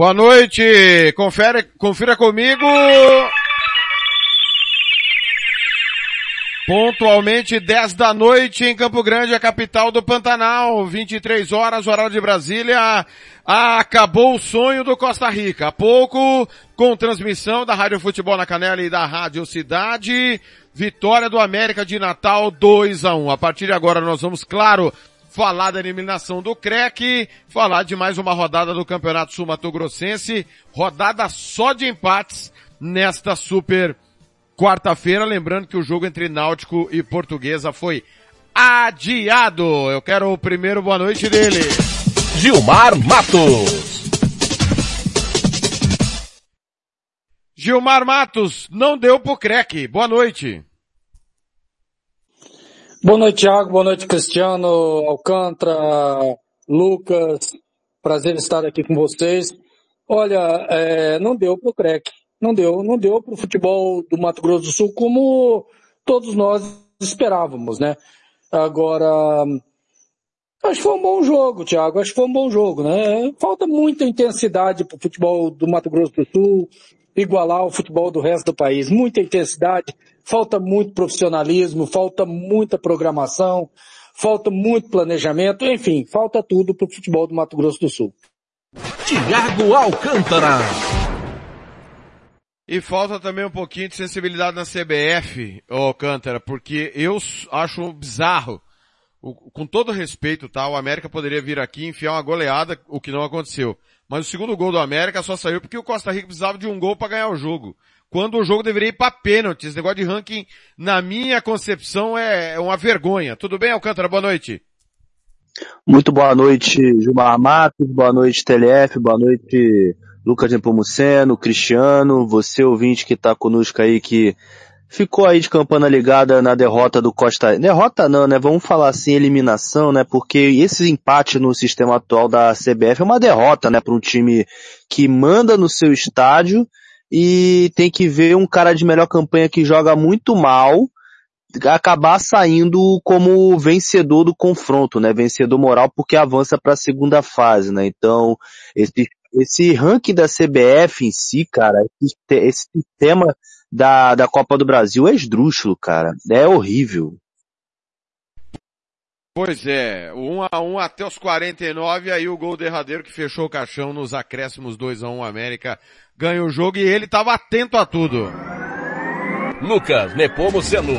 Boa noite, confere, confira comigo. Pontualmente 10 da noite em Campo Grande, a capital do Pantanal, 23 horas, horário de Brasília. Acabou o sonho do Costa Rica. Há pouco, com transmissão da Rádio Futebol na Canela e da Rádio Cidade. Vitória do América de Natal 2 a 1. A partir de agora nós vamos, claro, falar da eliminação do CREC, falar de mais uma rodada do Campeonato Sul Mato Grossense, rodada só de empates nesta super quarta-feira, lembrando que o jogo entre Náutico e Portuguesa foi adiado. Eu quero o primeiro boa noite dele. Gilmar Matos. Gilmar Matos, não deu pro CREC. Boa noite. Boa noite, Thiago. Boa noite, Cristiano, Alcântara, Lucas. Prazer estar aqui com vocês. Olha, é, não deu pro CREC. Não deu. Não deu pro futebol do Mato Grosso do Sul como todos nós esperávamos, né? Agora, acho que foi um bom jogo, Thiago. Acho que foi um bom jogo, né? Falta muita intensidade pro futebol do Mato Grosso do Sul igualar o futebol do resto do país. Muita intensidade, falta muito profissionalismo, falta muita programação, falta muito planejamento, enfim, falta tudo para o futebol do Mato Grosso do Sul. Tiago Alcântara. E falta também um pouquinho de sensibilidade na CBF, Alcântara, porque eu acho bizarro, o, com todo respeito, tá? O América poderia vir aqui e enfiar uma goleada, o que não aconteceu. Mas o segundo gol do América só saiu porque o Costa Rica precisava de um gol para ganhar o jogo. Quando o jogo deveria ir para pênalti. Esse negócio de ranking, na minha concepção, é uma vergonha. Tudo bem, Alcântara? Boa noite. Muito boa noite, Gilmar Matos. Boa noite, TLF. Boa noite, Lucas Nepomuceno, Cristiano. Você ouvinte que está conosco aí que ficou aí de campana ligada na derrota do Costa. Derrota não, né? Vamos falar assim, eliminação, né? Porque esse empate no sistema atual da CBF é uma derrota, né? Para um time que manda no seu estádio e tem que ver um cara de melhor campanha que joga muito mal acabar saindo como vencedor do confronto, né? Vencedor moral porque avança para a segunda fase, né? Então, esse, esse ranking da CBF em si, cara, esse, esse sistema da, da Copa do Brasil é esdrúxulo, cara. É horrível. Pois é, 1 um a 1 um até os 49, aí o gol derradeiro que fechou o caixão nos acréscimos 2 a 1 América ganha o jogo e ele estava atento a tudo. Lucas Nepomuceno.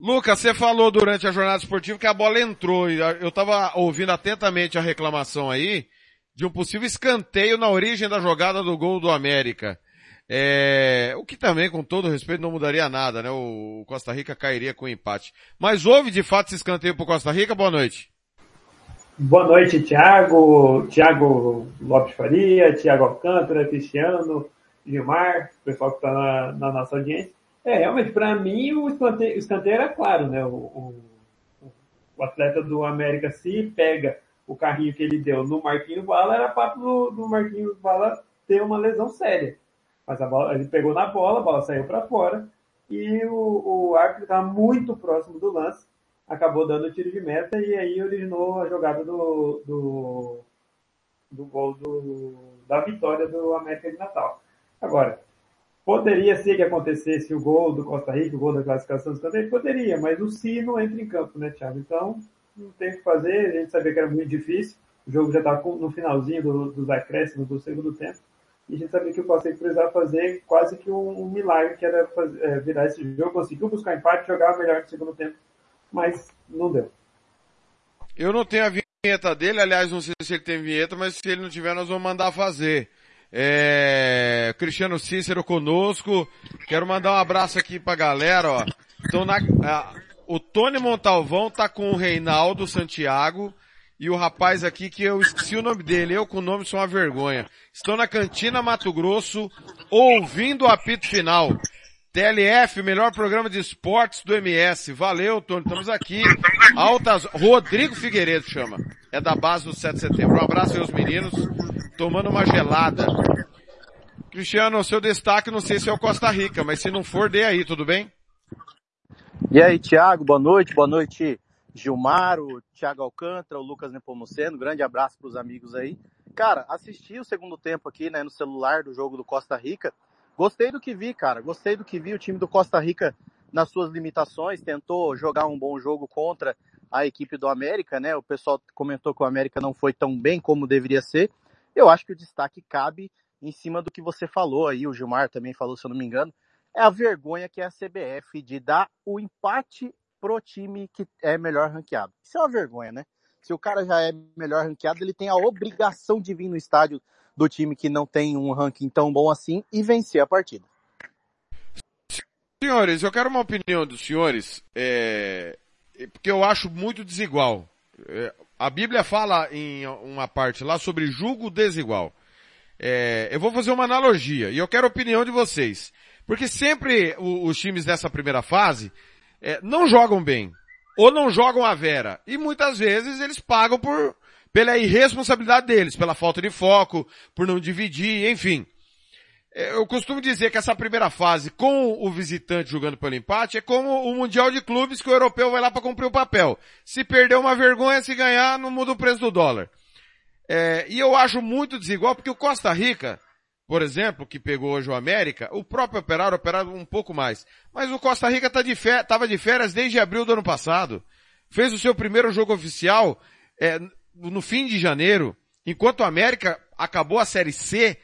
Lucas, você falou durante a jornada esportiva que a bola entrou e eu estava ouvindo atentamente a reclamação aí de um possível escanteio na origem da jogada do gol do América. É, o que também, com todo respeito, não mudaria nada, né? O Costa Rica cairia com empate. Mas houve de fato esse escanteio para Costa Rica? Boa noite. Boa noite, Thiago, Thiago Lopes Faria, Thiago Alcântara, Cristiano, Gilmar, o pessoal que está na, na, nossa audiência. É, realmente, para mim, o escanteio, o escanteio era claro, né? O, o, o, atleta do América se pega o carrinho que ele deu no Marquinhos Bala, era papo do, do Marquinhos Bala ter uma lesão séria. Mas a bola, ele pegou na bola, a bola saiu para fora, e o, o árbitro estava muito próximo do lance, acabou dando o tiro de meta e aí originou a jogada do, do, do gol do, da vitória do América de Natal. Agora, poderia ser que acontecesse o gol do Costa Rica, o gol da classificação do Costa Rica? Poderia, mas o sino entra em campo, né, Thiago? Então, não tem o que fazer, a gente sabia que era muito difícil, o jogo já estava no finalzinho do, dos acréscimos do segundo tempo, e a gente sabia que o Costa Rica precisava fazer quase que um, um milagre, que era fazer, é, virar esse jogo, conseguiu buscar empate, jogar melhor no segundo tempo, mas não deu. Eu não tenho a vinheta dele, aliás, não sei se ele tem vinheta, mas se ele não tiver, nós vamos mandar fazer. É, Cristiano Cícero conosco. Quero mandar um abraço aqui pra galera, ó. Então, na, o Tony Montalvão tá com o Reinaldo Santiago e o rapaz aqui que eu esqueci o nome dele, eu com o nome sou uma vergonha. Estou na Cantina Mato Grosso, ouvindo o apito final. TLF, melhor programa de esportes do MS. Valeu, Tony, estamos aqui. Altas, Rodrigo Figueiredo chama. É da base do 7 de setembro. Um abraço aos meninos, tomando uma gelada. Cristiano, seu destaque não sei se é o Costa Rica, mas se não for, dê aí, tudo bem? E aí, Thiago, boa noite, boa noite, Gilmar, o Thiago Alcântara, o Lucas Nepomuceno, grande abraço para os amigos aí. Cara, assisti o segundo tempo aqui, né, no celular do jogo do Costa Rica. Gostei do que vi, cara, gostei do que vi. O time do Costa Rica, nas suas limitações, tentou jogar um bom jogo contra a equipe do América, né? O pessoal comentou que o América não foi tão bem como deveria ser. Eu acho que o destaque cabe em cima do que você falou aí, o Gilmar também falou, se eu não me engano, é a vergonha que é a CBF de dar o empate pro time que é melhor ranqueado. Isso é uma vergonha, né? Se o cara já é melhor ranqueado, ele tem a obrigação de vir no estádio do time que não tem um ranking tão bom assim e vencer a partida. Senhores, eu quero uma opinião dos senhores, é, porque eu acho muito desigual. É, a Bíblia fala em uma parte lá sobre julgo desigual. É, eu vou fazer uma analogia e eu quero a opinião de vocês. Porque sempre os times dessa primeira fase é, não jogam bem. Ou não jogam a vera. E muitas vezes eles pagam por, pela irresponsabilidade deles, pela falta de foco, por não dividir, enfim. É, eu costumo dizer que essa primeira fase, com o visitante jogando pelo empate, é como o Mundial de Clubes que o europeu vai lá para cumprir o papel. Se perder uma vergonha, se ganhar, não muda o preço do dólar. É, e eu acho muito desigual, porque o Costa Rica, por exemplo, que pegou hoje o América, o próprio Operário operava um pouco mais. Mas o Costa Rica tá de férias, tava de férias desde abril do ano passado. Fez o seu primeiro jogo oficial é, no fim de janeiro, enquanto o América acabou a Série C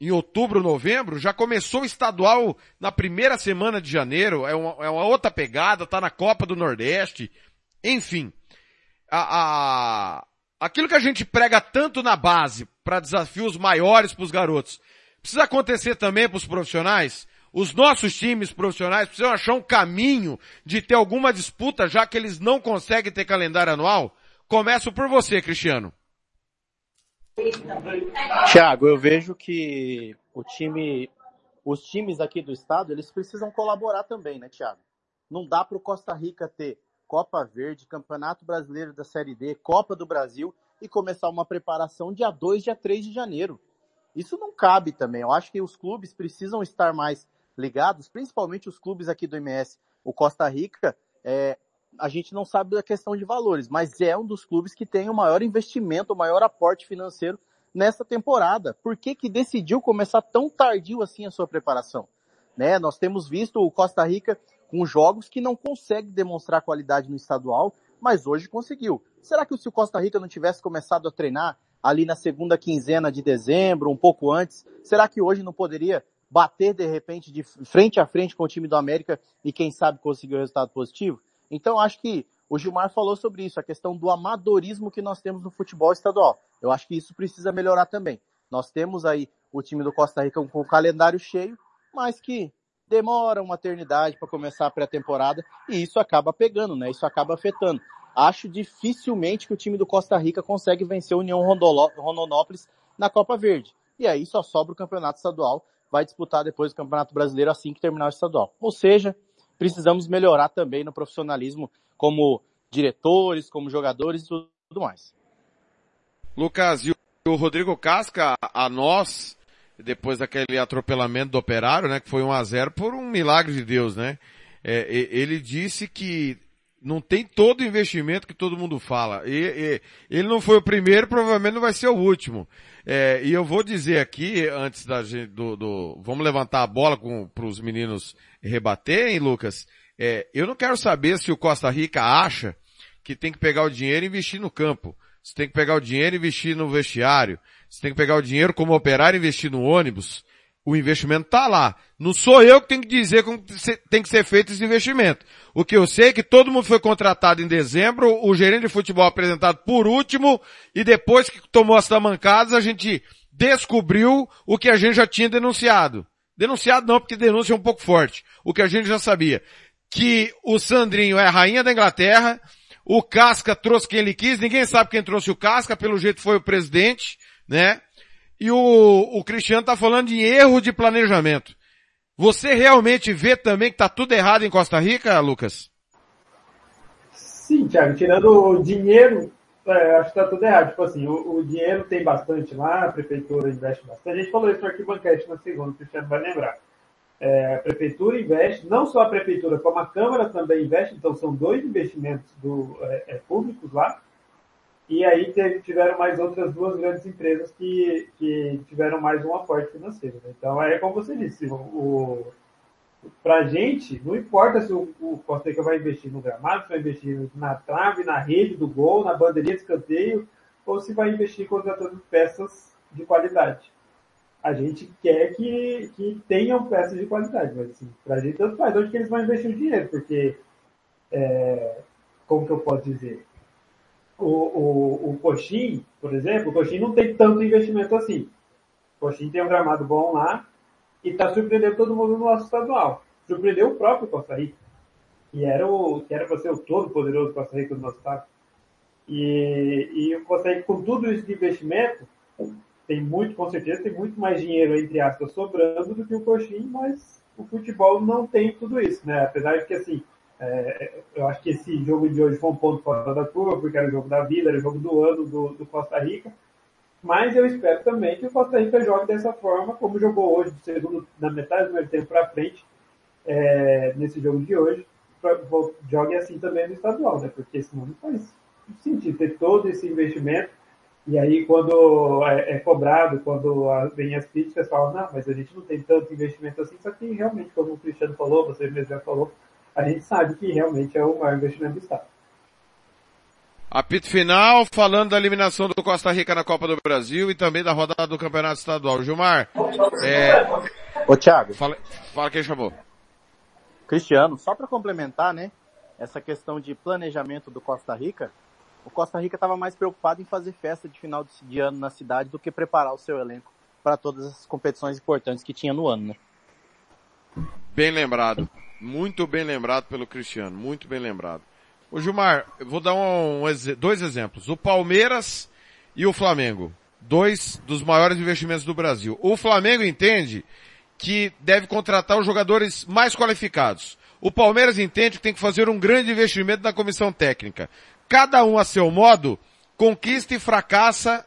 em outubro, novembro, já começou o estadual na primeira semana de janeiro, é uma, é uma outra pegada, tá na Copa do Nordeste, enfim. A, a, aquilo que a gente prega tanto na base para desafios maiores para os garotos, precisa acontecer também para os profissionais? Os nossos times profissionais precisam achar um caminho de ter alguma disputa, já que eles não conseguem ter calendário anual? Começo por você, Cristiano. Tiago, eu vejo que o time, os times aqui do estado, eles precisam colaborar também, né, Tiago? Não dá para o Costa Rica ter Copa Verde, Campeonato Brasileiro da Série D, Copa do Brasil e começar uma preparação dia 2, dia 3 de janeiro. Isso não cabe também. Eu acho que os clubes precisam estar mais ligados, principalmente os clubes aqui do MS. O Costa Rica, é, a gente não sabe da questão de valores, mas é um dos clubes que tem o maior investimento, o maior aporte financeiro nessa temporada. Por que, que decidiu começar tão tardio assim a sua preparação? Né? Nós temos visto o Costa Rica com jogos que não consegue demonstrar qualidade no estadual, mas hoje conseguiu. Será que se o Costa Rica não tivesse começado a treinar ali na segunda quinzena de dezembro, um pouco antes, será que hoje não poderia bater de repente de frente a frente com o time do América e quem sabe conseguir o um resultado positivo? Então acho que o Gilmar falou sobre isso, a questão do amadorismo que nós temos no futebol estadual. Eu acho que isso precisa melhorar também. Nós temos aí o time do Costa Rica com o calendário cheio, mas que demora uma eternidade para começar a pré-temporada e isso acaba pegando, né? Isso acaba afetando. Acho dificilmente que o time do Costa Rica consegue vencer o União Rondonópolis na Copa Verde. E aí só sobra o campeonato estadual, vai disputar depois o Campeonato Brasileiro assim que terminar o estadual. Ou seja, precisamos melhorar também no profissionalismo como diretores, como jogadores e tudo mais. Lucas, e o Rodrigo Casca, a nós, depois daquele atropelamento do operário, né, que foi um a 0 por um milagre de Deus, né? É, ele disse que não tem todo o investimento que todo mundo fala. E, e, ele não foi o primeiro, provavelmente não vai ser o último. É, e eu vou dizer aqui, antes da gente, do, do vamos levantar a bola para os meninos rebaterem, Lucas. É, eu não quero saber se o Costa Rica acha que tem que pegar o dinheiro e investir no campo. Você tem que pegar o dinheiro e investir no vestiário. Você tem que pegar o dinheiro como operário e investir no ônibus. O investimento está lá. Não sou eu que tenho que dizer como tem que ser feito esse investimento. O que eu sei é que todo mundo foi contratado em dezembro, o gerente de futebol apresentado por último, e depois que tomou as tamancadas, a gente descobriu o que a gente já tinha denunciado. Denunciado não, porque denúncia é um pouco forte. O que a gente já sabia que o Sandrinho é a rainha da Inglaterra, o Casca trouxe quem ele quis, ninguém sabe quem trouxe o Casca, pelo jeito foi o presidente, né? E o, o Cristiano tá falando de erro de planejamento. Você realmente vê também que tá tudo errado em Costa Rica, Lucas? Sim, Thiago, tirando o dinheiro, é, acho que tá tudo errado. Tipo assim, o, o, dinheiro tem bastante lá, a prefeitura investe bastante. A gente falou isso no arquibanquete na segunda, o Cristiano vai lembrar. É, a prefeitura investe, não só a prefeitura, como a Câmara também investe, então são dois investimentos do, é, é públicos lá. E aí tiveram mais outras duas grandes empresas que, que tiveram mais um aporte financeiro. Né? Então é como você disse, o, o para a gente, não importa se o, o Costa Rica vai investir no gramado, se vai investir na trave, na rede do gol, na bandeirinha de escanteio, ou se vai investir contratando peças de qualidade. A gente quer que, que tenham peças de qualidade, mas assim, para a gente tanto faz onde que eles vão investir o dinheiro, porque, é, como que eu posso dizer? O, o, o Coxim, por exemplo, o Coxim não tem tanto investimento assim. O Coxim tem um gramado bom lá, e está surpreendendo todo mundo no nosso estadual. Surpreendeu o próprio Costa Rica, que era o que era para ser o todo poderoso Costa Rica do nosso estado. E, e o Costa Rica, com tudo isso de investimento, tem muito, com certeza, tem muito mais dinheiro, entre aspas, sobrando do que o Coxim, mas o futebol não tem tudo isso, né? Apesar de que, assim, é, eu acho que esse jogo de hoje foi um ponto fora da curva, porque era o jogo da vida, era o jogo do ano do, do Costa Rica, mas eu espero também que o Costa Rica jogue dessa forma, como jogou hoje, do segundo, na metade do primeiro tempo para frente, é, nesse jogo de hoje, pra, jogue assim também no estadual, né? Porque senão não faz sentido ter todo esse investimento. E aí, quando é, é cobrado, quando vem as críticas, falam, não, mas a gente não tem tanto investimento assim, só que realmente, como o Cristiano falou, você mesmo já falou, a gente sabe que realmente é o maior investimento do Estado. Apito final, falando da eliminação do Costa Rica na Copa do Brasil e também da rodada do Campeonato Estadual. Gilmar, é... Ô Thiago. Fala, fala quem chamou. Cristiano, só para complementar, né, essa questão de planejamento do Costa Rica, o Costa Rica estava mais preocupado em fazer festa de final de ano na cidade do que preparar o seu elenco para todas as competições importantes que tinha no ano, né? Bem lembrado. Muito bem lembrado pelo Cristiano. Muito bem lembrado. Ô Gilmar, eu vou dar um, um, dois exemplos. O Palmeiras e o Flamengo. Dois dos maiores investimentos do Brasil. O Flamengo entende que deve contratar os jogadores mais qualificados. O Palmeiras entende que tem que fazer um grande investimento na comissão técnica. Cada um a seu modo, conquista e fracassa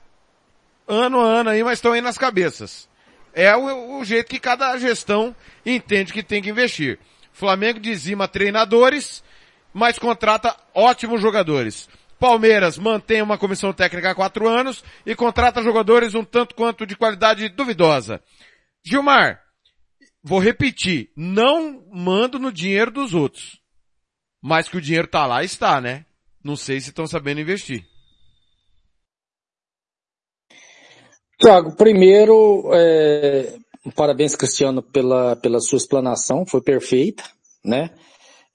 ano a ano aí, mas estão aí nas cabeças. É o, o jeito que cada gestão entende que tem que investir. Flamengo dizima treinadores, mas contrata ótimos jogadores. Palmeiras mantém uma comissão técnica há quatro anos e contrata jogadores um tanto quanto de qualidade duvidosa. Gilmar, vou repetir, não mando no dinheiro dos outros. Mas que o dinheiro tá lá, está, né? Não sei se estão sabendo investir. Tiago, primeiro, é, parabéns Cristiano pela, pela sua explanação, foi perfeita, né?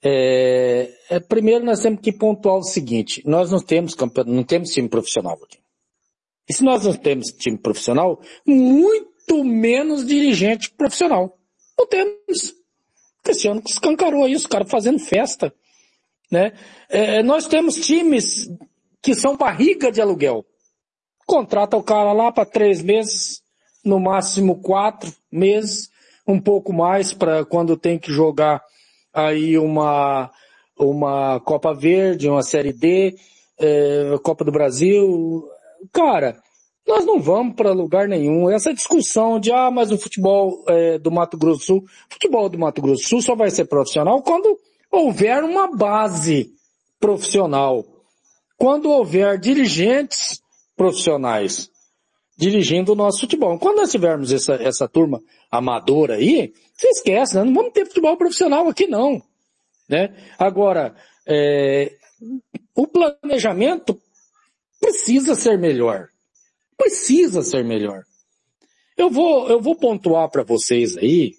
É, é, primeiro nós temos que pontuar o seguinte, nós não temos não temos time profissional aqui. E se nós não temos time profissional, muito menos dirigente profissional. Não temos. Cristiano escancarou isso, cara fazendo festa. Né? É, nós temos times que são barriga de aluguel. Contrata o cara lá para três meses, no máximo quatro meses, um pouco mais para quando tem que jogar aí uma, uma Copa Verde, uma Série D, é, Copa do Brasil. Cara, nós não vamos para lugar nenhum. Essa discussão de, ah, mas o futebol é, do Mato Grosso do Sul, futebol do Mato Grosso do Sul só vai ser profissional quando houver uma base profissional. Quando houver dirigentes profissionais dirigindo o nosso futebol. Quando nós tivermos essa, essa turma amadora aí, você esquece, né? não vamos ter futebol profissional aqui não. Né? Agora, é, o planejamento precisa ser melhor. Precisa ser melhor. Eu vou, eu vou pontuar para vocês aí,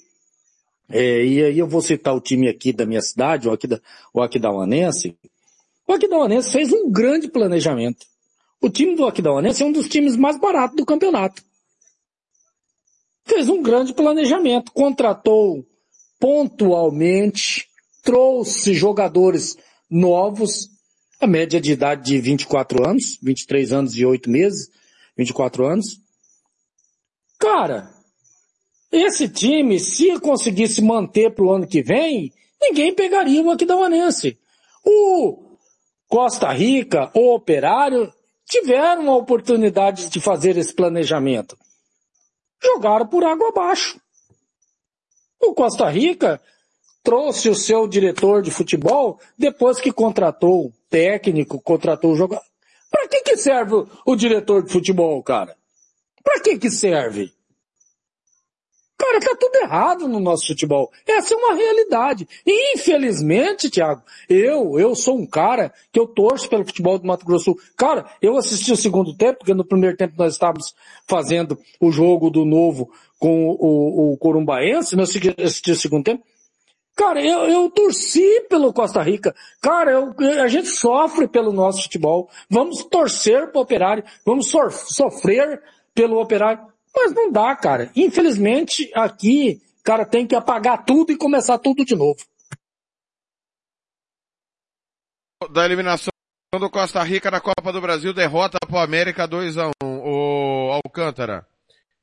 é, e aí eu vou citar o time aqui da minha cidade, o, aqui da, o Aquidauanense. O Aquidauanense fez um grande planejamento. O time do Aquidauanense é um dos times mais baratos do campeonato fez um grande planejamento, contratou pontualmente, trouxe jogadores novos, a média de idade de 24 anos, 23 anos e 8 meses, 24 anos. Cara, esse time, se conseguisse manter para o ano que vem, ninguém pegaria o Aquidauanense. O Costa Rica, o Operário, tiveram a oportunidade de fazer esse planejamento. Jogaram por água abaixo. O Costa Rica trouxe o seu diretor de futebol depois que contratou o técnico, contratou o jogador. Para que que serve o diretor de futebol, cara? Para que que serve? Cara, tá tudo errado no nosso futebol. Essa é uma realidade. E infelizmente, Thiago, eu, eu sou um cara que eu torço pelo futebol do Mato Grosso. Cara, eu assisti o segundo tempo, porque no primeiro tempo nós estávamos fazendo o jogo do novo com o, o Corumbaense, nós assisti o segundo tempo. Cara, eu, eu torci pelo Costa Rica. Cara, eu, a gente sofre pelo nosso futebol. Vamos torcer pro operário. Vamos so, sofrer pelo operário. Mas não dá, cara. Infelizmente, aqui, cara, tem que apagar tudo e começar tudo de novo. Da eliminação do Costa Rica na Copa do Brasil, derrota pro América 2 a 1 O Alcântara,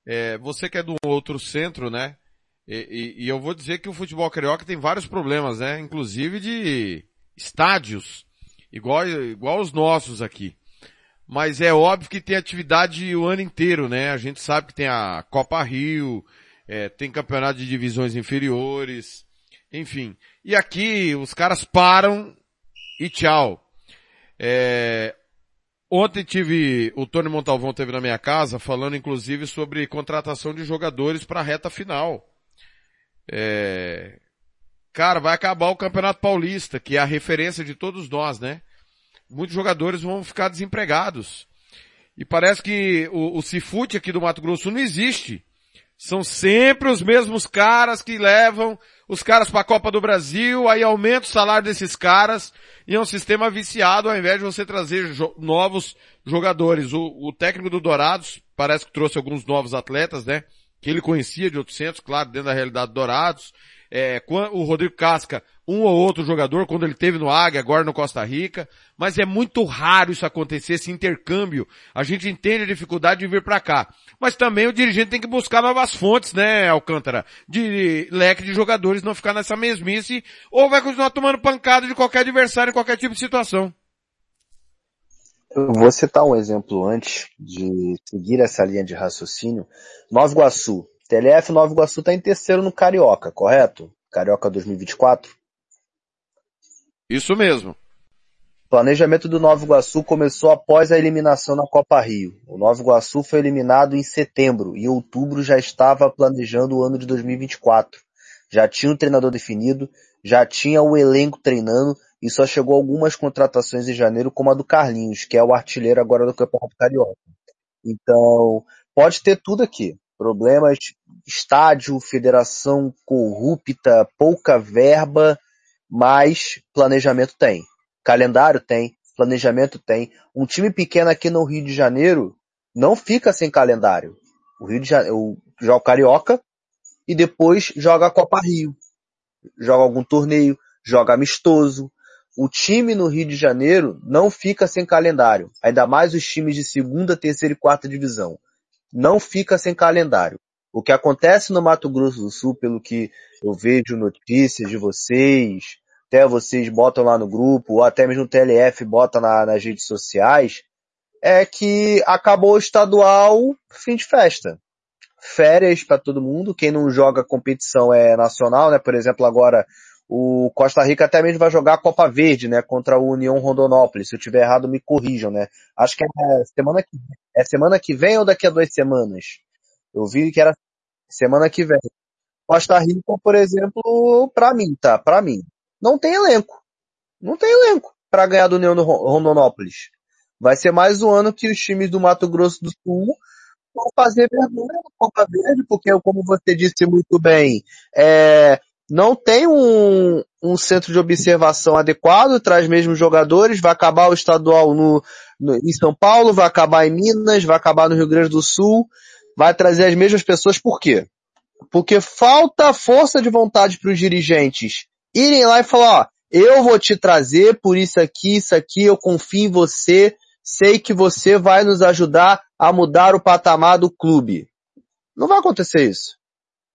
é, você que é do outro centro, né? E, e, e, eu vou dizer que o futebol carioca tem vários problemas, né? Inclusive de estádios, igual, igual os nossos aqui mas é óbvio que tem atividade o ano inteiro, né? A gente sabe que tem a Copa Rio, é, tem campeonato de divisões inferiores, enfim. E aqui os caras param e tchau. É, ontem tive, o Tony Montalvão teve na minha casa falando inclusive sobre contratação de jogadores para a reta final. É, cara, vai acabar o Campeonato Paulista, que é a referência de todos nós, né? Muitos jogadores vão ficar desempregados. E parece que o, o Cifute aqui do Mato Grosso não existe. São sempre os mesmos caras que levam os caras para a Copa do Brasil, aí aumenta o salário desses caras e é um sistema viciado ao invés de você trazer jo novos jogadores. O, o, técnico do Dourados parece que trouxe alguns novos atletas, né? Que ele conhecia de outros centros, claro, dentro da realidade do Dourados. É, o Rodrigo Casca um ou outro jogador quando ele teve no Águia, agora no Costa Rica, mas é muito raro isso acontecer, esse intercâmbio. A gente entende a dificuldade de vir para cá. Mas também o dirigente tem que buscar novas fontes, né, Alcântara? De leque de jogadores, não ficar nessa mesmice, ou vai continuar tomando pancada de qualquer adversário em qualquer tipo de situação. Eu vou citar um exemplo antes de seguir essa linha de raciocínio. Nova Iguaçu. TLF Nova Iguaçu está em terceiro no Carioca, correto? Carioca 2024. Isso mesmo. O planejamento do Nova Iguaçu começou após a eliminação na Copa Rio. O Nova Iguaçu foi eliminado em setembro e em outubro já estava planejando o ano de 2024. Já tinha o um treinador definido, já tinha o elenco treinando e só chegou algumas contratações em janeiro, como a do Carlinhos, que é o artilheiro agora do Campeonato Carioca. Então, pode ter tudo aqui. Problemas, estádio, federação corrupta, pouca verba, mas planejamento tem. Calendário tem, planejamento tem. Um time pequeno aqui no Rio de Janeiro não fica sem calendário. O Rio de Janeiro joga o Carioca e depois joga a Copa Rio. Joga algum torneio, joga amistoso. O time no Rio de Janeiro não fica sem calendário. Ainda mais os times de segunda, terceira e quarta divisão. Não fica sem calendário. O que acontece no Mato Grosso do Sul, pelo que eu vejo notícias de vocês, até vocês botam lá no grupo, ou até mesmo o TLF bota na, nas redes sociais, é que acabou o estadual fim de festa. Férias para todo mundo, quem não joga competição é nacional, né? Por exemplo, agora o Costa Rica até mesmo vai jogar a Copa Verde, né? Contra o União Rondonópolis. Se eu tiver errado, me corrijam, né? Acho que é semana que, é semana que vem ou daqui a duas semanas? Eu vi que era semana que vem. Costa Rica, por exemplo, para mim, tá? Para mim não tem elenco. Não tem elenco para ganhar do do Rondonópolis. Vai ser mais um ano que os times do Mato Grosso do Sul vão fazer vergonha no Copa Verde, porque como você disse muito bem, é, não tem um, um centro de observação adequado, traz mesmo jogadores, vai acabar o estadual no, em São Paulo, vai acabar em Minas, vai acabar no Rio Grande do Sul, vai trazer as mesmas pessoas, por quê? Porque falta força de vontade para os dirigentes irem lá e falar, ó, eu vou te trazer por isso aqui, isso aqui, eu confio em você, sei que você vai nos ajudar a mudar o patamar do clube. Não vai acontecer isso.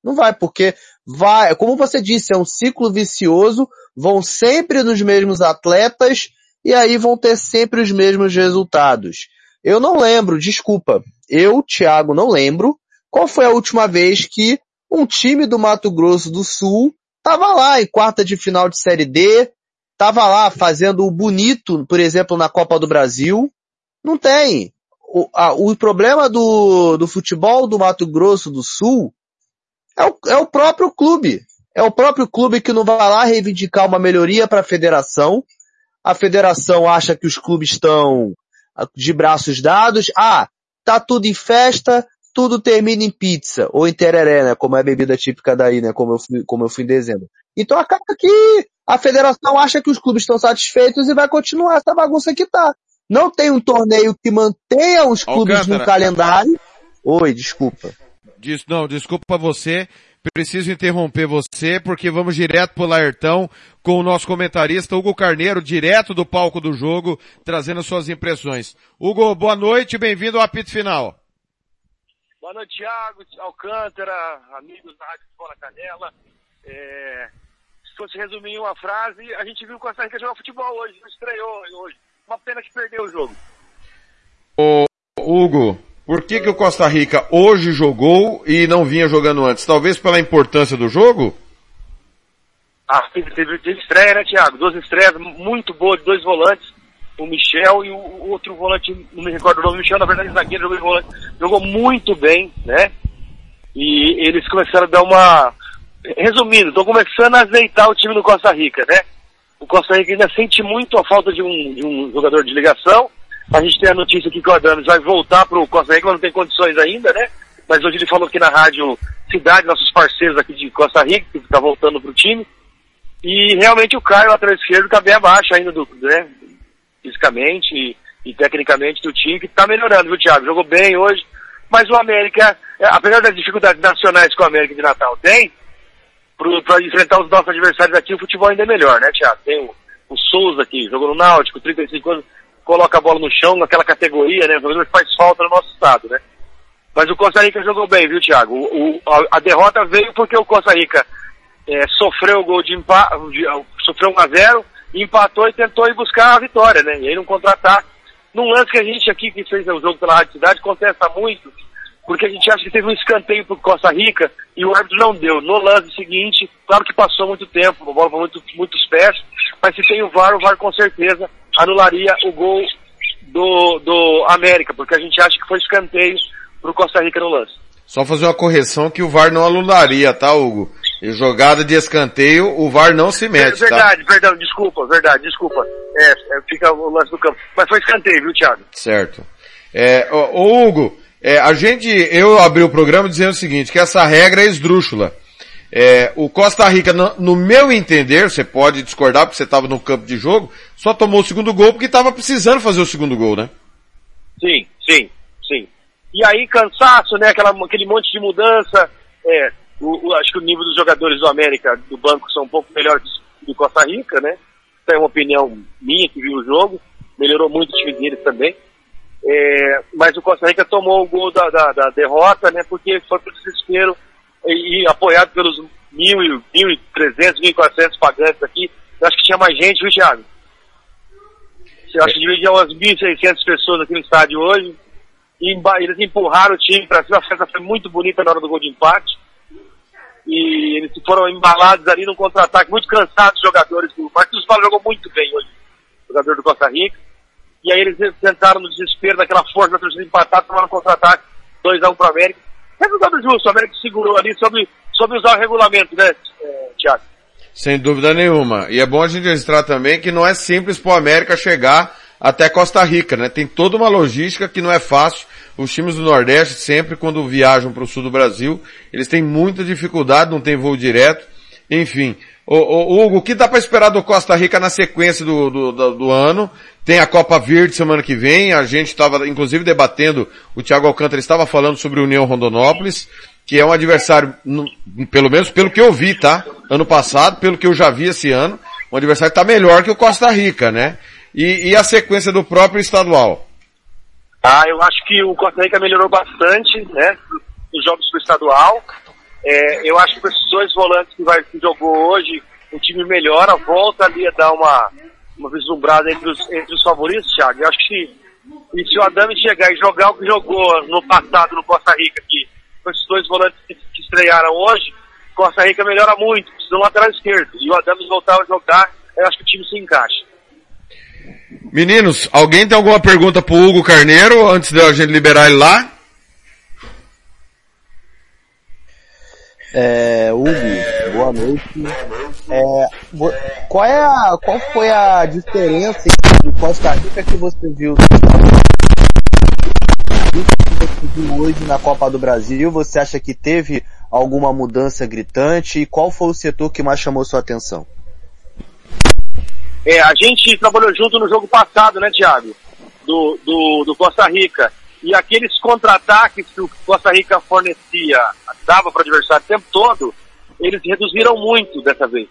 Não vai, porque vai, como você disse, é um ciclo vicioso, vão sempre nos mesmos atletas e aí vão ter sempre os mesmos resultados. Eu não lembro, desculpa, eu, Thiago, não lembro qual foi a última vez que um time do Mato Grosso do Sul estava lá em quarta de final de Série D, estava lá fazendo o bonito, por exemplo, na Copa do Brasil. Não tem. O, a, o problema do, do futebol do Mato Grosso do Sul é o, é o próprio clube. É o próprio clube que não vai lá reivindicar uma melhoria para a federação. A federação acha que os clubes estão de braços dados. Ah, tá tudo em festa, tudo termina em pizza, ou em tereré, né, como é a bebida típica daí, né, como eu fui, como eu fui em dezembro. Então acaba que a federação acha que os clubes estão satisfeitos e vai continuar essa bagunça que tá. Não tem um torneio que mantenha os clubes Alcântara. no calendário. Oi, desculpa. Diz, não, desculpa você. Preciso interromper você porque vamos direto pro Laertão com o nosso comentarista Hugo Carneiro, direto do palco do jogo, trazendo suas impressões. Hugo, boa noite, bem-vindo ao apito final. Boa noite, Thiago, Alcântara, amigos da Rádio Bola Canela. É, se fosse resumir em uma frase, a gente viu o Costa Rica jogar futebol hoje, não estreou hoje. Uma pena que perdeu o jogo. Ô, Hugo, por que, que o Costa Rica hoje jogou e não vinha jogando antes? Talvez pela importância do jogo? Ah, teve, teve, teve estreia, né, Thiago? Duas estreias muito boas dois volantes, o Michel e o, o outro volante, não me recordo o nome, o Michel, na verdade, zagueiro, jogou, volante, jogou muito bem, né? E eles começaram a dar uma... Resumindo, estão começando a azeitar o time do Costa Rica, né? O Costa Rica ainda sente muito a falta de um, de um jogador de ligação, a gente tem a notícia aqui que o Adames vai voltar para o Costa Rica, mas não tem condições ainda, né? Mas hoje ele falou aqui na rádio Cidade, nossos parceiros aqui de Costa Rica, que está voltando para o time. E realmente o Caio, lateral esquerdo, está bem abaixo ainda, do, né? Fisicamente e, e tecnicamente do time, que está melhorando, viu, Thiago? Jogou bem hoje, mas o América, é, apesar das dificuldades nacionais que o América de Natal tem, para enfrentar os nossos adversários aqui, o futebol ainda é melhor, né, Thiago? Tem o, o Souza aqui, jogou no Náutico, 35 anos coloca a bola no chão naquela categoria, né? O faz falta no nosso estado, né? Mas o Costa Rica jogou bem, viu, Thiago? O, a, a, derrota veio porque o Costa Rica é, sofreu o gol de empate, sofreu 1 a 0 empatou e tentou ir buscar a vitória, né? E aí num contra-ataque, num lance que a gente aqui que fez o jogo pela Rádio Cidade contesta muito, porque a gente acha que teve um escanteio pro Costa Rica e o árbitro não deu. No lance seguinte, claro que passou muito tempo, a bola foi muito, muitos pés, mas se tem o VAR, o VAR com certeza anularia o gol do, do América, porque a gente acha que foi escanteio pro Costa Rica no lance. Só fazer uma correção que o VAR não anularia, tá, Hugo? E jogada de escanteio, o VAR não se mete, tá? Verdade, tá? perdão, desculpa, verdade, desculpa. É, é, fica o lance do campo. Mas foi escanteio, viu, Thiago? Certo. É, ô, Hugo, é, a gente, eu abri o programa dizendo o seguinte, que essa regra é esdrúxula. É, o Costa Rica, no, no, meu entender, você pode discordar porque você estava no campo de jogo, só tomou o segundo gol porque estava precisando fazer o segundo gol, né? Sim, sim, sim. E aí cansaço, né? Aquela, aquele monte de mudança. É, o, o, acho que o nível dos jogadores do América, do banco, são um pouco melhores do Costa Rica, né? Essa é uma opinião minha que viu o jogo. Melhorou muito o time deles também. É, mas o Costa Rica tomou o gol da, da, da derrota, né? Porque foi pro desespero e, e apoiado pelos 1.300, 1.400 pagantes aqui. Eu acho que tinha mais gente, viu, Thiago? Eu acho que devia umas 1.600 pessoas aqui no estádio hoje. E eles empurraram o time para cima. A festa foi muito bonita na hora do gol de empate. E eles foram embalados ali no contra-ataque, muito cansados os jogadores. O Marquinhos Paulo jogou muito bem hoje, jogador do Costa Rica. E aí eles tentaram no desespero daquela força da torcida empatar, tomaram contra-ataque, 2x1 um para América. Resultado justo, o América segurou ali sobre, sobre usar o regulamento, né, é, Thiago? Sem dúvida nenhuma. E é bom a gente registrar também que não é simples para o América chegar até Costa Rica, né? Tem toda uma logística que não é fácil. Os times do Nordeste, sempre quando viajam para o sul do Brasil, eles têm muita dificuldade, não tem voo direto. Enfim, Ô, Hugo, o que dá para esperar do Costa Rica na sequência do, do, do, do, ano? Tem a Copa Verde semana que vem, a gente estava inclusive debatendo, o Thiago Alcântara estava falando sobre o União Rondonópolis, que é um adversário, pelo menos pelo que eu vi, tá? Ano passado, pelo que eu já vi esse ano, um adversário que está melhor que o Costa Rica, né? E, e a sequência do próprio estadual? Ah, eu acho que o Costa Rica melhorou bastante, né? Nos jogos do estadual. É, eu acho que esses dois volantes que, vai, que jogou hoje, o time melhora, volta ali a dar uma, uma vislumbrada entre os, entre os favoritos, Thiago. Eu acho que e se o Adame chegar e jogar o que jogou no passado no Costa Rica, que com esses dois volantes que, que estrearam hoje, Costa Rica melhora muito, precisa do lateral esquerdo. E o Adame voltar a jogar, eu acho que o time se encaixa. Meninos, alguém tem alguma pergunta pro Hugo Carneiro antes de a gente liberar ele lá? É, Hugo, boa noite. É, qual é a, qual foi a diferença de Costa Rica que você viu hoje na Copa do Brasil? Você acha que teve alguma mudança gritante? E qual foi o setor que mais chamou sua atenção? É, a gente trabalhou junto no jogo passado, né, Thiago? Do, do, do Costa Rica. E aqueles contra-ataques que o Costa Rica fornecia, dava para o adversário o tempo todo, eles reduziram muito dessa vez.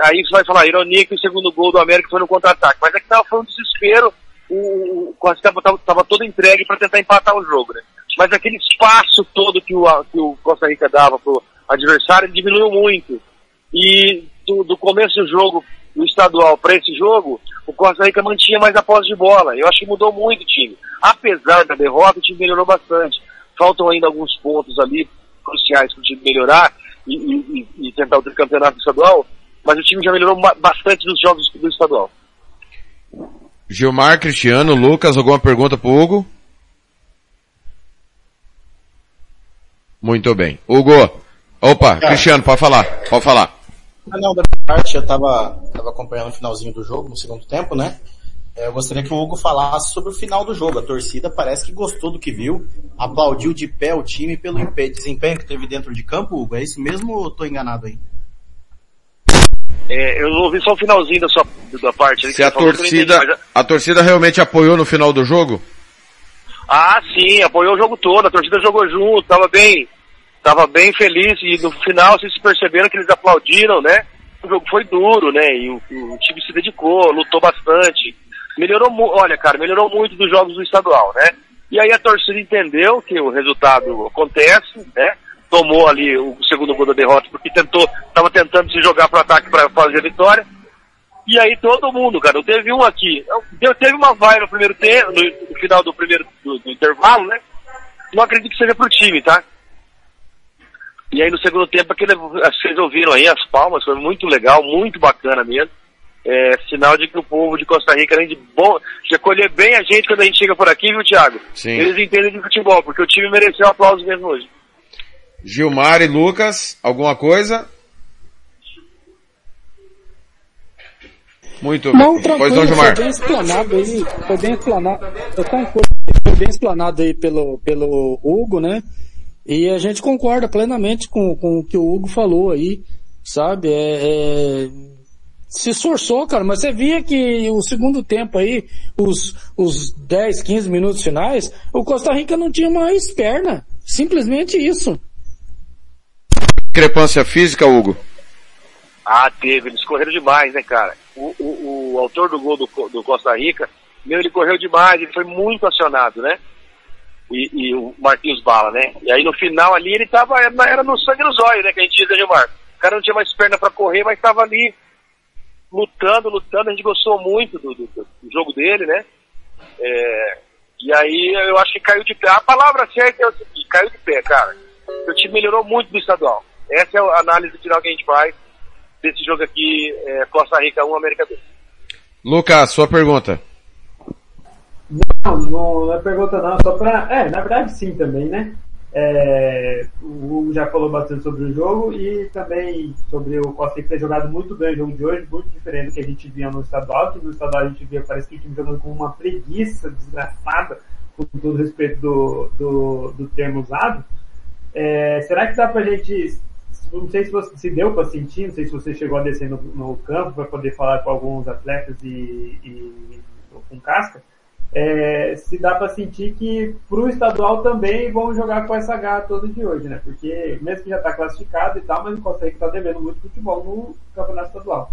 Aí você vai falar, ironia que o segundo gol do América foi no contra-ataque. Mas é que tava, foi um desespero, o, o Costa Rica estava todo entregue para tentar empatar o jogo, né? Mas aquele espaço todo que o, que o Costa Rica dava pro adversário diminuiu muito. E do, do começo do jogo, do estadual para esse jogo, o Costa Rica mantinha mais a posse de bola. Eu acho que mudou muito o time. Apesar da derrota, o time melhorou bastante. Faltam ainda alguns pontos ali cruciais para o time melhorar e, e, e tentar o tricampeonato estadual, mas o time já melhorou bastante nos jogos do estadual. Gilmar, Cristiano, Lucas, alguma pergunta para o Hugo? Muito bem. Hugo, opa. Cristiano, pode falar, pode falar. Ah, não, da parte, eu tava, tava acompanhando o finalzinho do jogo, no segundo tempo, né? É, eu gostaria que o Hugo falasse sobre o final do jogo. A torcida parece que gostou do que viu, aplaudiu de pé o time pelo desempenho que teve dentro de campo, Hugo. É isso mesmo ou tô enganado aí? É, eu ouvi só o finalzinho da sua da parte. Se a torcida, entendi, mas... a torcida realmente apoiou no final do jogo? Ah, sim, apoiou o jogo todo, a torcida jogou junto, tava bem, tava bem feliz e no final vocês perceberam que eles aplaudiram, né? O jogo foi duro, né? E o, o time se dedicou, lutou bastante. Melhorou, olha, cara, melhorou muito dos jogos do estadual, né? E aí a torcida entendeu que o resultado acontece, né? Tomou ali o segundo gol da derrota porque tentou, estava tentando se jogar para ataque para fazer a vitória. E aí todo mundo, cara, teve um aqui, deu, teve uma vai no primeiro tempo, no, no final do primeiro do, do, intervalo, né? Não acredito que seja pro time, tá? E aí no segundo tempo, aquele, vocês ouviram aí as palmas, foi muito legal, muito bacana mesmo. É sinal de que o povo de Costa Rica, além de bom, de acolher bem a gente quando a gente chega por aqui, viu, Thiago? Sim. Eles entendem de futebol, porque o time mereceu um aplauso mesmo hoje. Gilmar e Lucas, alguma coisa? Muito não, bem. Tranquilo, pois não, Gilmar. Foi bem explanado aí, foi bem explanado, foi bem explanado aí pelo, pelo Hugo, né? E a gente concorda plenamente com, com o que o Hugo falou aí, sabe? É, é, se esforçou, cara, mas você via que o segundo tempo aí, os, os 10, 15 minutos finais, o Costa Rica não tinha mais perna. Simplesmente isso. Discrepância física, Hugo? Ah, teve. Eles correram demais, né, cara? O, o, o autor do gol do, do, Costa Rica, meu, ele correu demais, ele foi muito acionado, né? E, e o Marquinhos Bala, né? E aí no final ali ele tava, era no sangue nos olhos, né? Que a gente diz, né, Gilmar? O cara não tinha mais perna para correr, mas tava ali lutando, lutando. A gente gostou muito do, do, do jogo dele, né? É, e aí eu acho que caiu de pé. A palavra certa é o seguinte, caiu de pé, cara. O time melhorou muito do estadual. Essa é a análise final que a gente faz desse jogo aqui, é, Costa Rica 1, América 2. Lucas, sua pergunta. Não, não é pergunta não, só pra... É, na verdade sim também, né? É, o Hugo já falou bastante sobre o jogo e também sobre o Costa Rica ter jogado muito bem o jogo de hoje, muito diferente do que a gente via no estadual, que no estadual a gente via, parece que o time jogando com uma preguiça desgraçada, com todo respeito do, do, do termo usado. É, será que dá pra gente não sei se, você, se deu para sentir, não sei se você chegou a descer no, no campo para poder falar com alguns atletas e, e com casca, é, se dá para sentir que para o estadual também vão jogar com essa garra toda de hoje, né? Porque mesmo que já está classificado e tal, mas não consegue estar tá devendo muito futebol no campeonato estadual.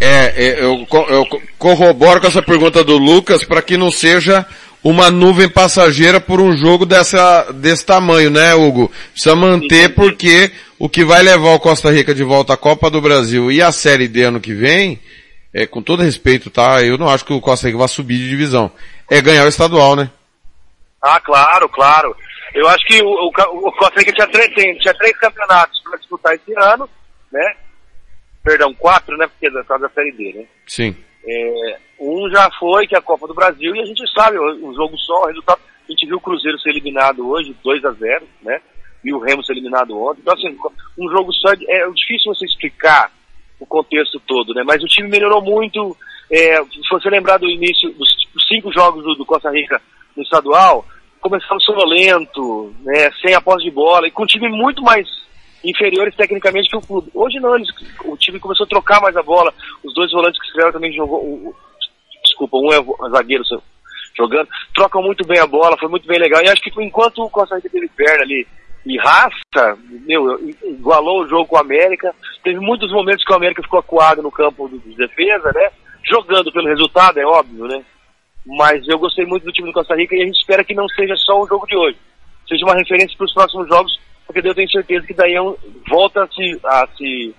É, é eu, eu corroboro com essa pergunta do Lucas para que não seja uma nuvem passageira por um jogo dessa, desse tamanho, né, Hugo? Precisa manter porque o que vai levar o Costa Rica de volta à Copa do Brasil e a Série D ano que vem, é, com todo respeito, tá? Eu não acho que o Costa Rica vai subir de divisão. É ganhar o estadual, né? Ah, claro, claro. Eu acho que o, o, o Costa Rica tinha três, tinha três campeonatos para disputar esse ano, né? Perdão, quatro, né? Porque é da, da Série D, né? Sim. É, um já foi, que é a Copa do Brasil, e a gente sabe, o, jogo só, o resultado. A gente viu o Cruzeiro ser eliminado hoje, 2 a 0 né? E o Remo ser eliminado ontem. Então, assim, um jogo só, é difícil você explicar o contexto todo, né? Mas o time melhorou muito. É, se você lembrar do início dos cinco jogos do, do Costa Rica no estadual, começando sonolento, né? Sem a posse de bola, e com um time muito mais inferiores tecnicamente que o clube. Hoje não, eles, o time começou a trocar mais a bola. Os dois volantes que estiveram também jogou. O, desculpa, um é zagueiro jogando, trocam muito bem a bola, foi muito bem legal. E acho que enquanto o Costa Rica teve perna ali e raça, meu, igualou o jogo com o América. Teve muitos momentos que o América ficou acuado no campo de defesa, né? Jogando pelo resultado, é óbvio, né? Mas eu gostei muito do time do Costa Rica e a gente espera que não seja só o jogo de hoje. Seja uma referência para os próximos jogos porque eu tenho certeza que daí é um, volta a se, a se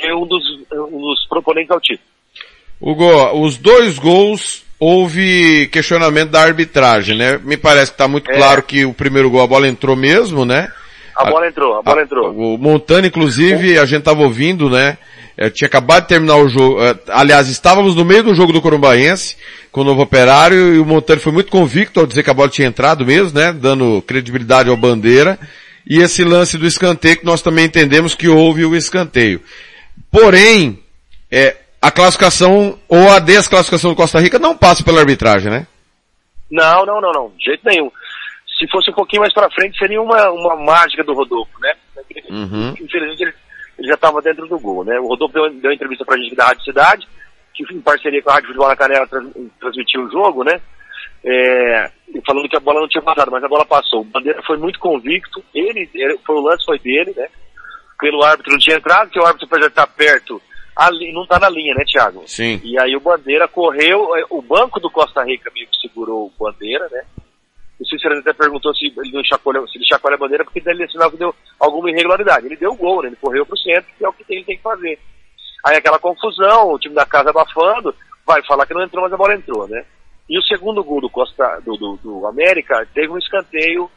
ser um dos, um dos proponentes ao título. Hugo, os dois gols houve questionamento da arbitragem, né? Me parece que está muito é. claro que o primeiro gol a bola entrou mesmo, né? A bola entrou, a bola a, entrou. O Montana, inclusive, a gente estava ouvindo, né? Eu tinha acabado de terminar o jogo. Eh, aliás, estávamos no meio do jogo do Corumbaense, com o novo operário, e o Montana foi muito convicto ao dizer que a bola tinha entrado mesmo, né? Dando credibilidade ao Bandeira e esse lance do escanteio que nós também entendemos que houve o escanteio. Porém, é, a classificação ou a desclassificação do Costa Rica não passa pela arbitragem, né? Não, não, não, não, de jeito nenhum. Se fosse um pouquinho mais para frente seria uma, uma mágica do Rodolfo, né? Uhum. Infelizmente ele, ele já estava dentro do gol, né? O Rodolfo deu, deu entrevista pra gente da Rádio Cidade, que em parceria com a Rádio Futebol na Canela trans, transmitiu o jogo, né? É, falando que a bola não tinha passado, mas a bola passou. O Bandeira foi muito convicto, ele, ele foi o lance foi dele, né? Pelo árbitro não tinha entrado, que o árbitro apesar de estar perto, ali, não está na linha, né, Thiago? Sim. E aí o Bandeira correu, é, o banco do Costa Rica meio que segurou o Bandeira, né? O Cícero até perguntou se ele não chacoalhou, se ele chacoalha a bandeira, porque ele sinal que deu alguma irregularidade. Ele deu o gol, né? Ele correu para o centro, que é o que ele tem que fazer. Aí aquela confusão, o time da casa abafando, vai falar que não entrou, mas a bola entrou, né? E o segundo gol do Costa do, do, do América teve um escanteio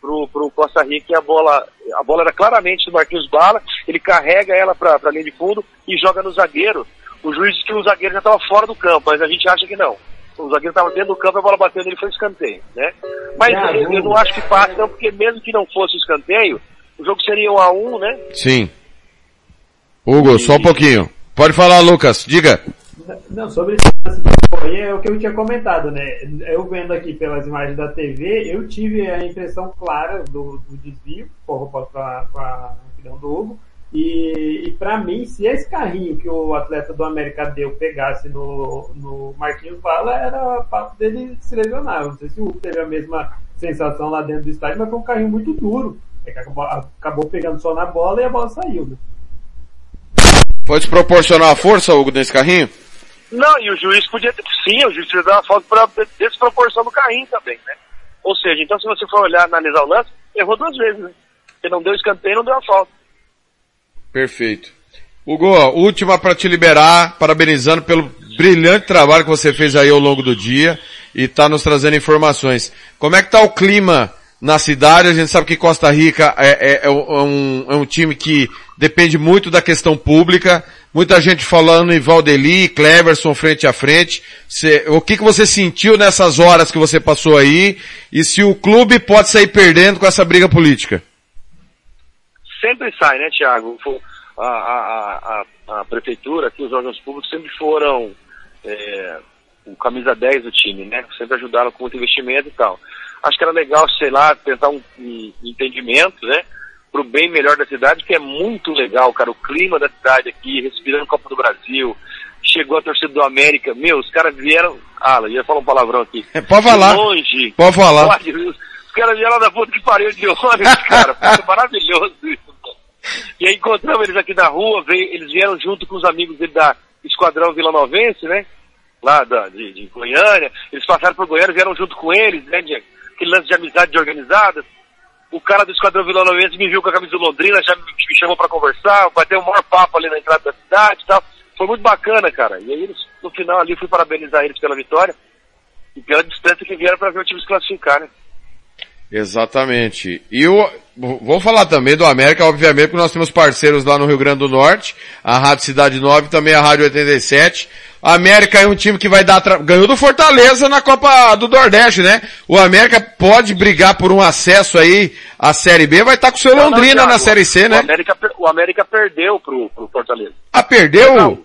pro, pro Costa Rica e a bola, a bola era claramente do Marquinhos Bala, ele carrega ela para a linha de fundo e joga no zagueiro. O juiz disse que o zagueiro já estava fora do campo, mas a gente acha que não. O zagueiro estava dentro do campo e a bola bateu nele foi escanteio, né? Mas eu, eu, não acho que passe não, porque mesmo que não fosse escanteio, o jogo seria um a um, né? Sim. Hugo, e... só um pouquinho. Pode falar, Lucas, diga. Não, sobre esse lance é o que eu tinha comentado, né? Eu vendo aqui pelas imagens da TV, eu tive a impressão clara do, do desvio, a, com a opinião do Hugo, e, e para mim, se esse carrinho que o atleta do América deu pegasse no, no Marquinhos Bala, era papo dele se lesionar. Não sei se o Hugo teve a mesma sensação lá dentro do estádio, mas foi um carrinho muito duro. É que acabou, acabou pegando só na bola e a bola saiu. Né? Pode proporcionar a força, Hugo, nesse carrinho? Não, e o juiz podia ter, sim, o juiz podia dar uma falta para desproporção do carrinho também, né? Ou seja, então se você for olhar, analisar o lance, errou duas vezes, né? Porque não deu escanteio não deu a falta. Perfeito. Hugo, última para te liberar, parabenizando pelo brilhante trabalho que você fez aí ao longo do dia e está nos trazendo informações. Como é que tá o clima na cidade? A gente sabe que Costa Rica é, é, é, um, é um time que depende muito da questão pública. Muita gente falando em Valdeli, Cleverson frente a frente. Cê, o que, que você sentiu nessas horas que você passou aí? E se o clube pode sair perdendo com essa briga política? Sempre sai, né, Tiago? A, a, a, a, prefeitura, aqui, os órgãos públicos sempre foram é, o camisa 10 do time, né? Sempre ajudaram com muito investimento e tal. Acho que era legal, sei lá, tentar um, um entendimento, né? pro bem melhor da cidade, que é muito legal, cara. O clima da cidade aqui, respirando Copa do Brasil. Chegou a torcida do América. Meu, os caras vieram. Ah, ia falar um palavrão aqui. É, pode falar. De longe. Pode falar. Pode, Os caras vieram da puta que pariu de ônibus, cara. Foi maravilhoso. E aí encontramos eles aqui na rua, veio, eles vieram junto com os amigos dele da Esquadrão Vila Novense, né? Lá da, de, de Goiânia. Eles passaram por Goiânia, vieram junto com eles, né? De, aquele lance de amizade de organizada. O cara do Esquadrão Vila Novense me viu com a camisa do Londrina, já me, me chamou pra conversar, bateu um maior papo ali na entrada da cidade e tal. Foi muito bacana, cara. E aí eles, no final ali, fui parabenizar eles pela vitória e pela distância que vieram para ver o time se classificar, né? Exatamente. E o, vou falar também do América, obviamente, porque nós temos parceiros lá no Rio Grande do Norte, a Rádio Cidade 9 também a Rádio 87. A América é um time que vai dar, tra... ganhou do Fortaleza na Copa do Nordeste, né? O América pode brigar por um acesso aí à Série B, vai estar com o seu Não, não, Londrina Thiago, na Série C, O né? América, per- o América perdeu pro, pro Fortaleza. Ah, perdeu? Não.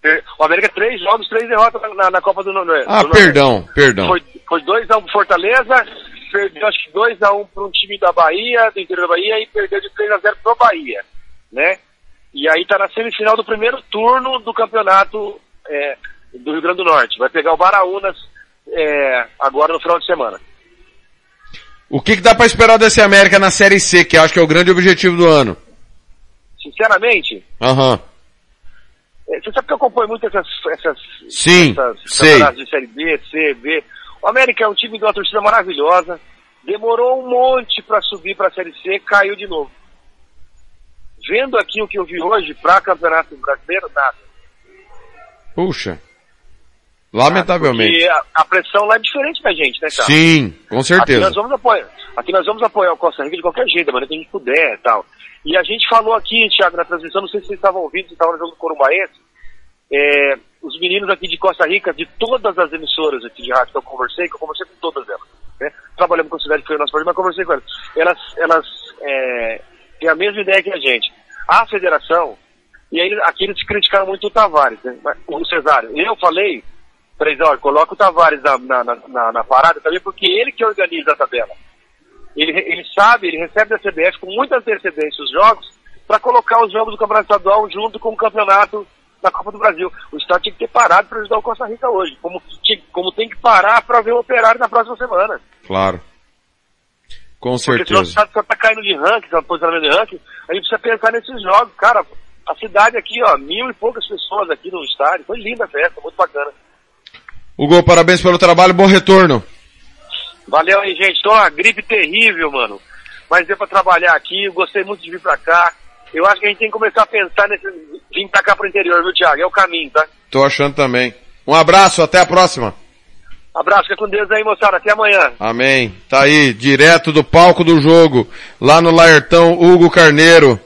Per- O América três jogos, três derrotas na, na Copa do Nordeste. Ah, do Nordeste. perdão, perdão. Foi, foi 2x1 pro Fortaleza, perdeu acho que 2x1 para um time da Bahia, do interior da Bahia, e perdeu de 3x0 pro Bahia, né? E aí tá na semifinal do primeiro turno do campeonato é, do Rio Grande do Norte. Vai pegar o Baraunas é, agora no final de semana. O que, que dá pra esperar desse América na Série C, que acho que é o grande objetivo do ano? Sinceramente, Aham. é, você sabe que eu acompanho muito essas, essas, Sim, essas sei. campeonatos de Série B, C, B. O América é um time de uma torcida maravilhosa. Demorou um monte para subir para a Série C, caiu de novo. Vendo aqui o que eu vi hoje para Campeonato Brasileiro, nada. Puxa. Lamentavelmente. Porque a, a pressão lá é diferente da gente, né, cara? Sim, com Aqui certeza. nós vamos apoiar. Aqui nós vamos apoiar o Costa Rica de qualquer jeito, da maneira que a gente puder e tal. E a gente falou aqui, Thiago, na transmissão, não sei se vocês estavam ouvindo, se estavam no jogo do Corumbaense, é, os meninos aqui de Costa Rica, de todas as emissoras aqui de rádio que eu conversei, que eu conversei com todas elas, né? Trabalhamos com a cidade que foi o nosso mas conversei com elas. Elas, elas é, têm a mesma ideia que a gente. A federação, e aí aqui eles criticaram muito o Tavares, né? O Cesário. Eu falei, pra eles, olha, coloca o Tavares na, na, na- na, na parada também, porque ele que organiza a tabela. Ele, ele sabe, ele recebe da CBF com muita antecedência os jogos para colocar os jogos do Campeonato Estadual junto com o campeonato da Copa do Brasil. O Estado tinha que ter parado para ajudar o Costa Rica hoje, como, tinha- como tem que parar para ver o operário na próxima semana. Claro. Com Porque senão o certeza. Estado só tá caindo de ranking, tá posicionamento de ranking, a gente precisa pensar nesses jogos. Cara, a cidade aqui, ó, mil e poucas pessoas aqui no estádio, foi linda a festa, muito bacana. Hugo, parabéns pelo trabalho, bom retorno. Valeu aí, gente. Tô uma gripe terrível, mano. Mas deu pra trabalhar aqui, gostei muito de vir pra cá. Eu acho que a gente tem que começar a pensar nesse vir pra cá pro interior, viu, Thiago? É o caminho, tá? Tô achando também. Um abraço, até a próxima. Abraço, fica com Deus aí, moçada. Até amanhã. Amém. Tá aí, direto do palco do jogo, lá no Laertão, Hugo Carneiro.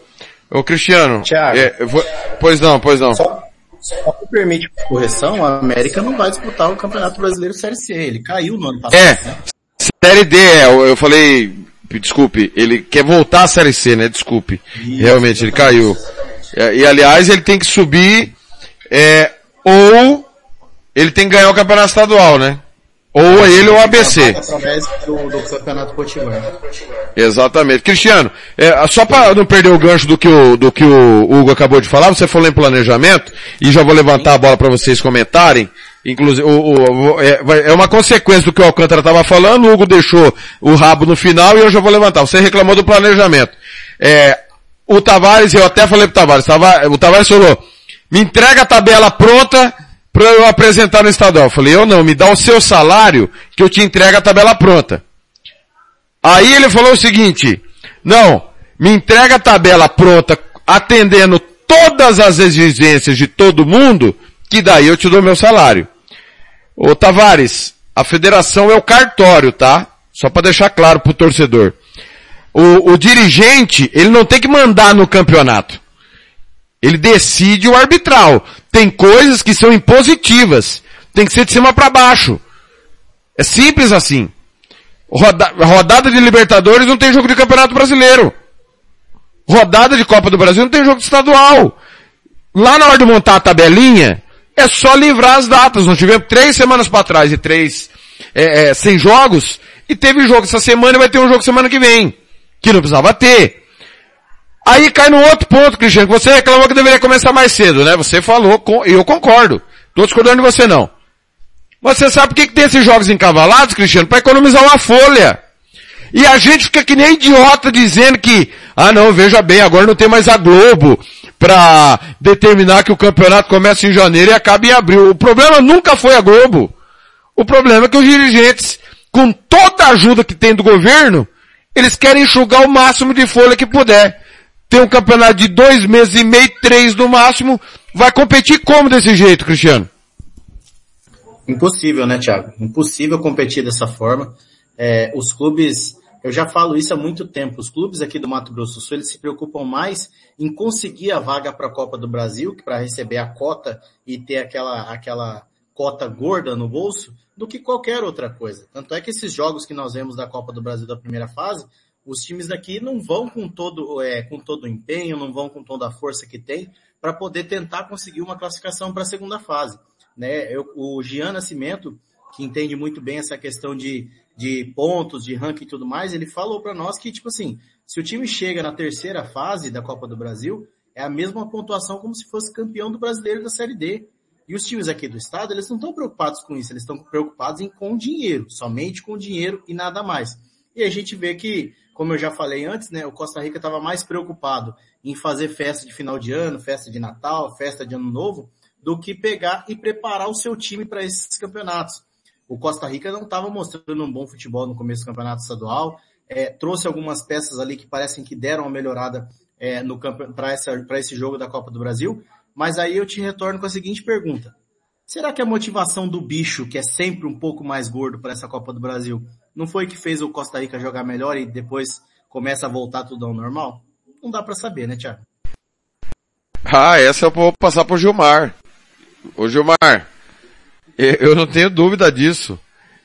Ô Cristiano. Thiago. é, vou- Pois não, pois não. Só, só me permite correção, a América não vai disputar o Campeonato Brasileiro Série C. Ele caiu no ano passado. É. né? Série D, é, eu falei, desculpe, ele quer voltar à Série C, né? Desculpe. Realmente, ele caiu. É, E, aliás, ele tem que subir, é, ou ele tem que ganhar o campeonato estadual, né? Ou ele ou o ABC. Através do, do Campeonato Potiguar. Exatamente. Cristiano, é, só para não perder o gancho do que o, do que o Hugo acabou de falar, você falou em planejamento, e já vou levantar a bola para vocês comentarem. Inclusive, o, o- é, é uma consequência do que o Alcântara estava falando, o Hugo deixou o rabo no final e eu já vou levantar. Você reclamou do planejamento. É, o Tavares, eu até falei pro Tavares, Tava- o Tavares falou, me entrega a tabela pronta para eu apresentar no estadual. Eu falei, eu não, me dá o seu salário que eu te entrego a tabela pronta. Aí ele falou o seguinte, não, me entrega a tabela pronta, atendendo todas as exigências de todo mundo, que daí eu te dou meu salário. Ô Tavares, a federação é o cartório, tá? Só para deixar claro pro torcedor. O, o dirigente, ele não tem que mandar no campeonato. Ele decide o arbitral. Tem coisas que são impositivas. Tem que ser de cima para baixo. É simples assim. Roda- rodada de Libertadores não tem jogo de Campeonato Brasileiro. Rodada de Copa do Brasil não tem jogo estadual. Lá na hora de montar a tabelinha, é só livrar as datas. Nós tivemos três semanas para trás e três é, é, sem jogos, e teve jogo essa semana e vai ter um jogo semana que vem. Que não precisava ter. Aí cai no outro ponto, Cristiano, que você reclamou que deveria começar mais cedo, né? Você falou, e eu concordo. Tô discordando de você não. Você sabe por que, que tem esses jogos encavalados, Cristiano? Para economizar uma folha. E a gente fica que nem idiota dizendo que, ah não, veja bem, agora não tem mais a Globo para determinar que o campeonato começa em janeiro e acaba em abril. O problema nunca foi a Globo. O problema é que os dirigentes, com toda a ajuda que tem do governo, eles querem enxugar o máximo de folha que puder. Tem um campeonato de dois meses e meio, três no máximo, vai competir como desse jeito, Cristiano? Impossível, né, Thiago? Impossível competir dessa forma. É, os clubes, eu já falo isso há muito tempo, os clubes aqui do Mato Grosso do Sul, eles se preocupam mais em conseguir a vaga para a Copa do Brasil, para receber a cota e ter aquela, aquela cota gorda no bolso, do que qualquer outra coisa. Tanto é que esses jogos que nós vemos da Copa do Brasil da primeira fase, os times daqui não vão com todo, é, com todo o empenho, não vão com toda a força que tem para poder tentar conseguir uma classificação para a segunda fase né? Eu, o Gian Nascimento, que entende muito bem essa questão de, de pontos, de ranking e tudo mais, ele falou para nós que, tipo assim, se o time chega na terceira fase da Copa do Brasil, é a mesma pontuação como se fosse campeão do brasileiro da Série D. E os times aqui do estado, eles não estão preocupados com isso, eles estão preocupados em com dinheiro, somente com dinheiro e nada mais. E a gente vê que, como eu já falei antes, né, o Costa Rica estava mais preocupado em fazer festa de final de ano, festa de Natal, festa de Ano Novo, do que pegar e preparar o seu time para esses campeonatos. O Costa Rica não estava mostrando um bom futebol no começo do campeonato estadual, é, trouxe algumas peças ali que parecem que deram uma melhorada é, para esse jogo da Copa do Brasil, mas aí eu te retorno com a seguinte pergunta. Será que a motivação do bicho, que é sempre um pouco mais gordo para essa Copa do Brasil, não foi que fez o Costa Rica jogar melhor e depois começa a voltar tudo ao normal? Não dá para saber, né, Thiago? Ah, essa eu vou passar pro Gilmar. Ô Gilmar, eu não tenho dúvida disso.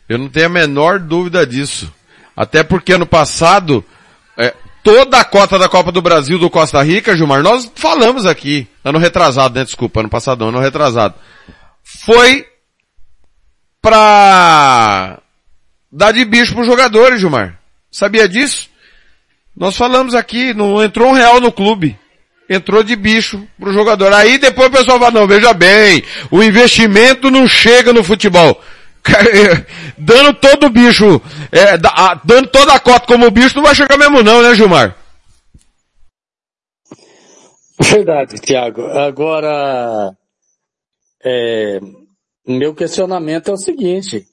Eu não tenho a menor dúvida disso. Até porque ano passado, é, toda a cota da Copa do Brasil do Costa Rica, Gilmar, nós falamos aqui, ano retrasado, né? Desculpa, ano passado, ano retrasado. Foi pra dar de bicho pros jogadores, Gilmar. Sabia disso? Nós falamos aqui, não entrou um real no clube entrou de bicho pro jogador. Aí depois o pessoal fala, não, veja bem, o investimento não chega no futebol. dando todo o bicho, é, dando toda a cota como bicho, não vai chegar mesmo não, né, Gilmar? Verdade, Tiago. Agora, é, meu questionamento é o seguinte.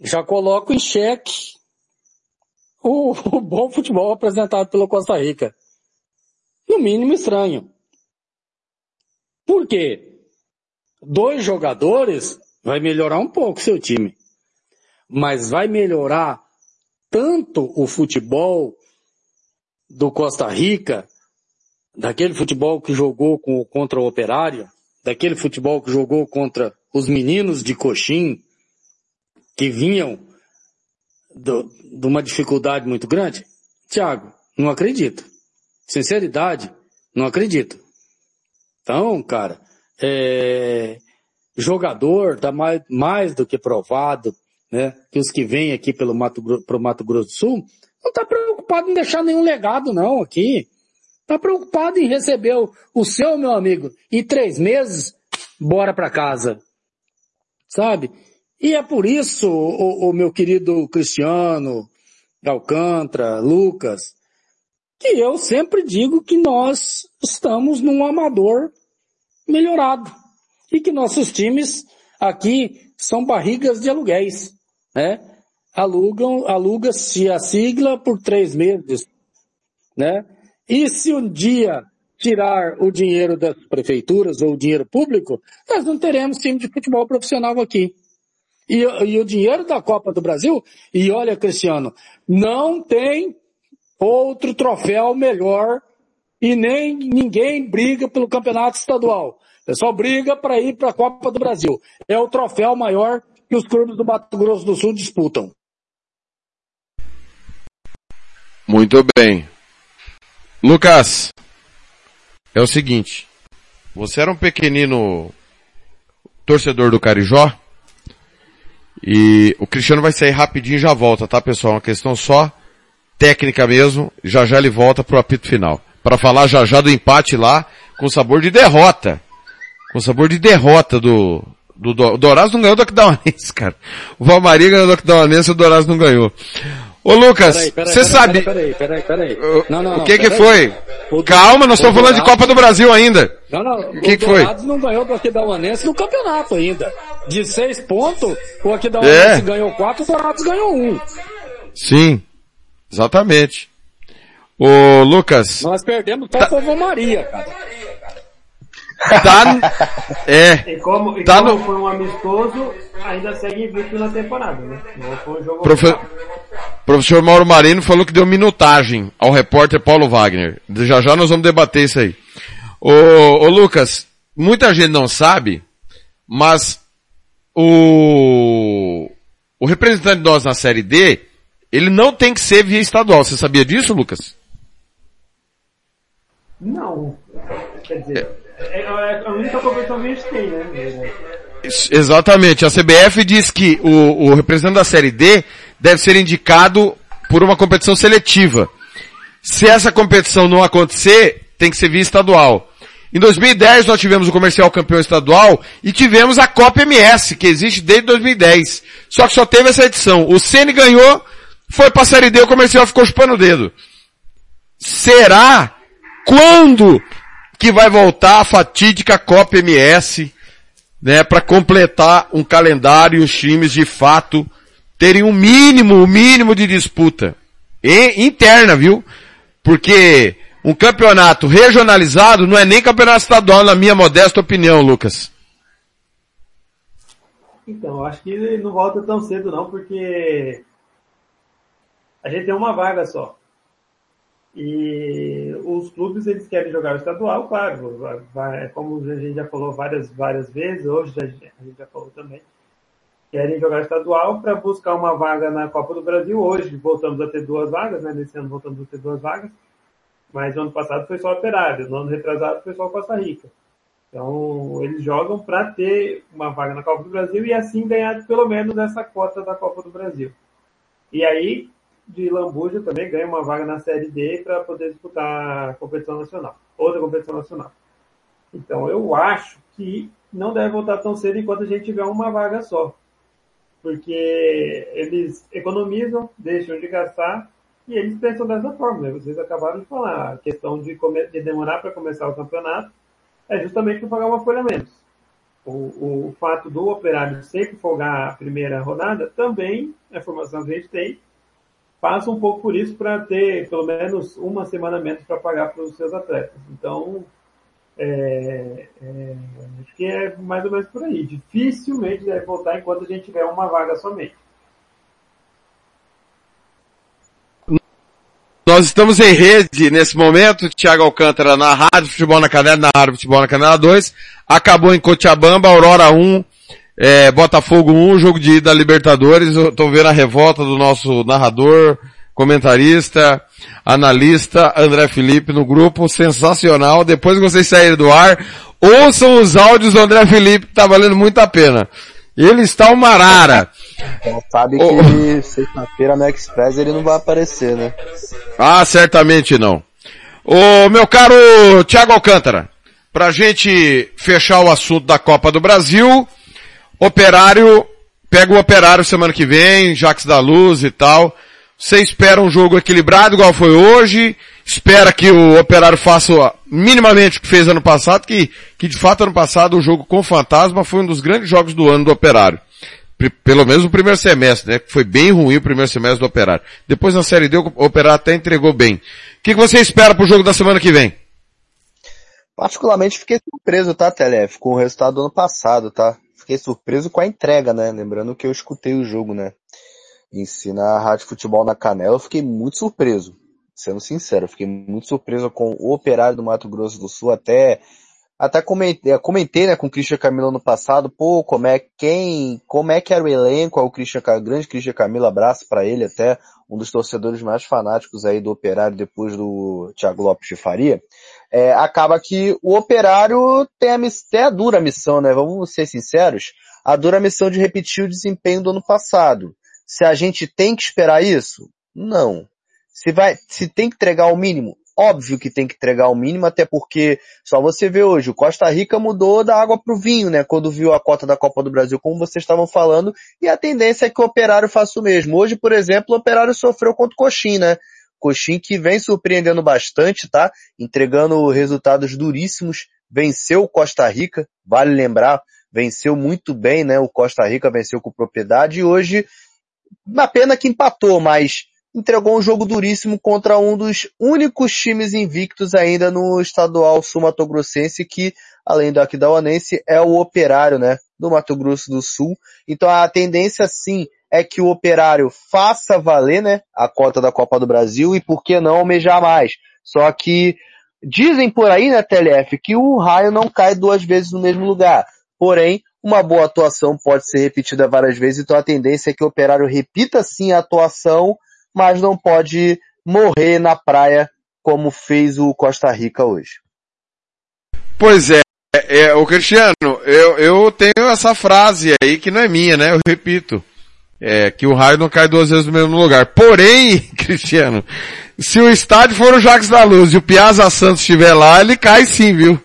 Já coloco em xeque o, o bom futebol apresentado pelo Costa Rica no mínimo estranho. Por quê? Dois jogadores vai melhorar um pouco seu time. Mas vai melhorar tanto o futebol do Costa Rica, daquele futebol que jogou com, contra o Operário, daquele futebol que jogou contra os meninos de Coxim, que vinham do, de uma dificuldade muito grande? Tiago, não acredito. Sinceridade, não acredito. Então, cara, é, jogador tá mais, mais do que provado, né? Que os que vêm aqui pelo Mato, pro Mato Grosso do Sul, não tá preocupado em deixar nenhum legado não aqui. Tá preocupado em receber o, o seu, meu amigo, e três meses, bora para casa. Sabe? E é por isso, o, o meu querido Cristiano, Alcântara, Lucas, que eu sempre digo que nós estamos num amador melhorado e que nossos times aqui são barrigas de aluguéis, né? Alugam, aluga-se a sigla por três meses, né? E se um dia tirar o dinheiro das prefeituras ou o dinheiro público, nós não teremos time de futebol profissional aqui. E, e o dinheiro da Copa do Brasil, e olha, Cristiano, não tem outro troféu melhor e nem ninguém briga pelo campeonato estadual. O pessoal briga para ir para a Copa do Brasil. É o troféu maior que os clubes do Mato Grosso do Sul disputam. Muito bem. Lucas, é o seguinte. Você era um pequenino torcedor do Carijó. E o Cristiano vai sair rapidinho e já volta, tá pessoal? Uma questão só técnica mesmo, já já ele volta pro apito final. Para falar já já do empate lá, com sabor de derrota. Com sabor de derrota do, do, do o Dourados não ganhou do Aquidauanense, cara. O Valmaria ganhou do Aquidauanense e o Dourados não ganhou. Ô Lucas, você sabe... Peraí, peraí, peraí. Não, não, o que que foi? Calma, nós estamos falando de Copa do Brasil ainda. Não, não, o que, que foi? O não ganhou do Aquidauanense no campeonato ainda. De seis pontos, o Aquidauanense É. ganhou quatro, o Dourados ganhou um. Sim, exatamente. Ô Lucas, Nós perdemos só o Povo Maria, cara. tá... É, E como, e Tá como no- foi um amistoso, ainda segue invicto na temporada, né? Não foi um jogo Profe- professor Mauro Marino falou que deu minutagem ao repórter Paulo Wagner. Já já nós vamos debater isso aí. Ô, ô Lucas, muita gente não sabe, mas o, o representante de nós na Série D, ele não tem que ser via estadual. Você sabia disso, Lucas? Não. Quer dizer, é, é a única competição que a gente tem, né? Exatamente. A CBF diz que o, o representante da Série D deve ser indicado por uma competição seletiva. Se essa competição não acontecer, tem que ser via estadual. Em 2010 nós tivemos o comercial campeão estadual e tivemos a Copa MS, que existe desde 2010. Só que só teve essa edição. O Ceni ganhou, foi pra Série D, o comercial ficou chupando o dedo. Será? Quando que vai voltar a fatídica Copa MS? né, para completar um calendário e os times de fato terem um mínimo, o mínimo de disputa e, interna, viu? Porque um campeonato regionalizado não é nem campeonato estadual, na minha modesta opinião, Lucas. Então, acho que não volta tão cedo não, porque a gente tem uma vaga só. E os clubes, eles querem jogar o estadual, claro, vai- como a gente já falou várias, várias vezes, hoje a gente já falou também, querem jogar estadual para buscar uma vaga na Copa do Brasil. Hoje voltamos a ter duas vagas, né? Nesse ano voltamos a ter duas vagas, mas no ano passado foi só Operário, no ano retrasado foi só Costa Rica. Então, eles jogam para ter uma vaga na Copa do Brasil e assim ganhar pelo menos essa cota da Copa do Brasil. E aí, de Lambuja também ganha uma vaga na Série D para poder disputar a competição nacional, outra competição nacional. Então, eu acho que não deve voltar tão cedo enquanto a gente tiver uma vaga só. Porque eles economizam, deixam de gastar e eles pensam dessa forma. Né? Vocês acabaram de falar, a questão de, de demorar para começar o campeonato é justamente para pagar uma folha menos. O, o fato do operário sempre folgar a primeira rodada também, a informação que a gente tem, passa um pouco por isso para ter pelo menos uma semana menos para pagar para os seus atletas. Então, é, é, acho que é mais ou menos por aí. Dificilmente deve voltar enquanto a gente tiver uma vaga somente. Nós estamos em rede nesse momento, Thiago Alcântara na Rádio Futebol na Canela, na Rádio Futebol na Canela 2, acabou em Cochabamba, Aurora 1, é, Botafogo 1, jogo de ida da Libertadores, eu tô vendo a revolta do nosso narrador, comentarista, analista, André Felipe no grupo, sensacional, depois que vocês saírem do ar, ouçam os áudios do André Felipe, tá valendo muito a pena. Ele está uma arara. Então, sabe que sexta-feira no Express ele não vai aparecer, né? Ah, certamente não. Ô, meu caro Thiago Alcântara, pra gente fechar o assunto da Copa do Brasil, Operário, pega o Operário semana que vem, Jax da Luz e tal. Você espera um jogo equilibrado igual foi hoje, espera que o Operário faça minimamente o que fez ano passado, que, que de fato ano passado o jogo com Fantasma foi um dos grandes jogos do ano do Operário. Pelo menos o primeiro semestre, né? Foi bem ruim o primeiro semestre do Operário. Depois na Série D o Operário até entregou bem. O que, que você espera pro jogo da semana que vem? Particularmente fiquei surpreso, tá, Telef, com o resultado do ano passado, tá? Fiquei surpreso com a entrega, né? Lembrando que eu escutei o jogo, né? Em si na Rádio Futebol na Canela, eu fiquei muito surpreso. Sendo sincero, eu fiquei muito surpreso com o operário do Mato Grosso do Sul, até, até comentei, comentei, né, com o Christian Camilo no passado, pô, como é, quem, como é que era o elenco, o Christian, Ca- grande Christian Camilo, abraço pra ele, até um dos torcedores mais fanáticos aí do operário depois do Thiago Lopes de Faria é, acaba que o operário tem a, tem a dura missão, né? Vamos ser sinceros, a dura missão de repetir o desempenho do ano passado. Se a gente tem que esperar isso? Não. Se vai, se tem que entregar o mínimo, óbvio que tem que entregar o mínimo, até porque só você vê hoje, o Costa Rica mudou da água pro vinho, né? Quando viu a cota da Copa do Brasil, como vocês estavam falando, e a tendência é que o Operário faça o mesmo. Hoje, por exemplo, o Operário sofreu contra o Coxim, né? Coxim que vem surpreendendo bastante, tá? Entregando resultados duríssimos, venceu o Costa Rica, vale lembrar, venceu muito bem, né? O Costa Rica venceu com propriedade e hoje, uma pena que empatou, mas entregou um jogo duríssimo contra um dos únicos times invictos ainda no estadual sul-mato-grossense que, além do Aquidauanense, é o operário, né? Do Mato Grosso do Sul. Então a tendência sim é que o operário faça valer, né? A cota da Copa do Brasil e por que não almejar mais. Só que dizem por aí, né, TLF, que o raio não cai duas vezes no mesmo lugar. Porém, uma boa atuação pode ser repetida várias vezes, então a tendência é que o operário repita sim a atuação mas não pode morrer na praia como fez o Costa Rica hoje. Pois é, é, é o Cristiano, eu, eu tenho essa frase aí que não é minha, né? Eu repito. É, que o raio não cai duas vezes no mesmo lugar. Porém, Cristiano, se o estádio for o Jacques da Luz e o Piazza Santos estiver lá, ele cai sim, viu?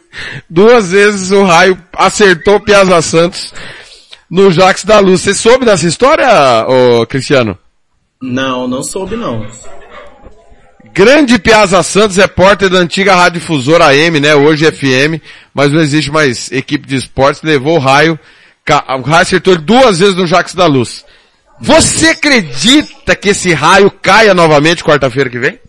Duas vezes o raio acertou o Piazza Santos no Jacques da Luz. Você soube dessa história, ô, Cristiano? Não, não soube não. Grande Piazza Santos, repórter da antiga Rádio Difusora AM, né? Hoje FM, mas não existe mais equipe de esportes, levou o raio, o raio acertou duas vezes no Jacques da Luz. Você acredita que esse raio caia novamente quarta-feira que vem?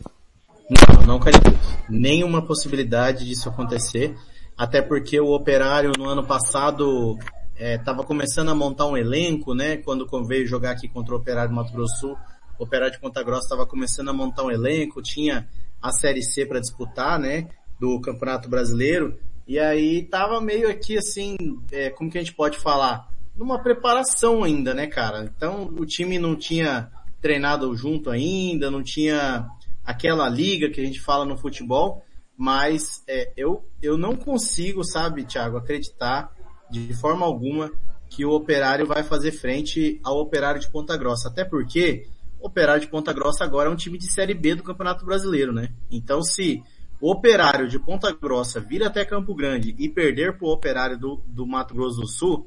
Não, não acredito. Nenhuma possibilidade disso acontecer. Até porque o operário no ano passado estava é, começando a montar um elenco, né? Quando veio jogar aqui contra o operário do Mato Grosso Sul o Operário de Ponta Grossa estava começando a montar um elenco, tinha a Série C para disputar, né, do Campeonato Brasileiro, e aí tava meio aqui assim, é, como que a gente pode falar? Numa preparação ainda, né, cara? Então o time não tinha treinado junto ainda, não tinha aquela liga que a gente fala no futebol, mas é, eu, eu não consigo, sabe, Thiago, acreditar de forma alguma que o Operário vai fazer frente ao Operário de Ponta Grossa. Até porque Operário de Ponta Grossa agora é um time de Série B do Campeonato Brasileiro, né? Então se o Operário de Ponta Grossa vir até Campo Grande e perder pro Operário do, do Mato Grosso do Sul,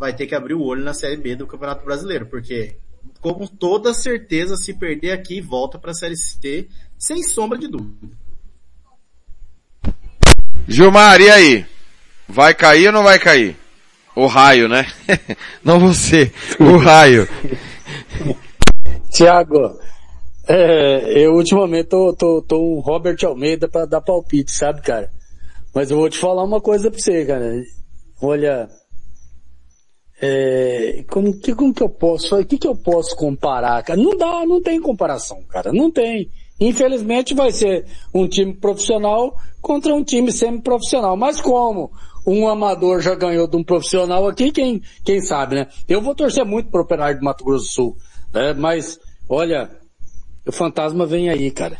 vai ter que abrir o olho na Série B do Campeonato Brasileiro, porque com toda certeza se perder aqui volta para a Série C sem sombra de dúvida. Gilmar, e aí? Vai cair ou não vai cair? O raio, né? não você, o raio. Tiago, é, eu ultimamente tô, tô, tô um Robert Almeida para dar palpite, sabe, cara? Mas eu vou te falar uma coisa pra você, cara. Olha, é, como, que, como que eu posso, o que que eu posso comparar, cara? Não dá, não tem comparação, cara, não tem. Infelizmente vai ser um time profissional contra um time semi-profissional. Mas como um amador já ganhou de um profissional aqui, quem, quem sabe, né? Eu vou torcer muito pro Operário do Mato Grosso do Sul. Né? Mas, olha, o fantasma vem aí, cara.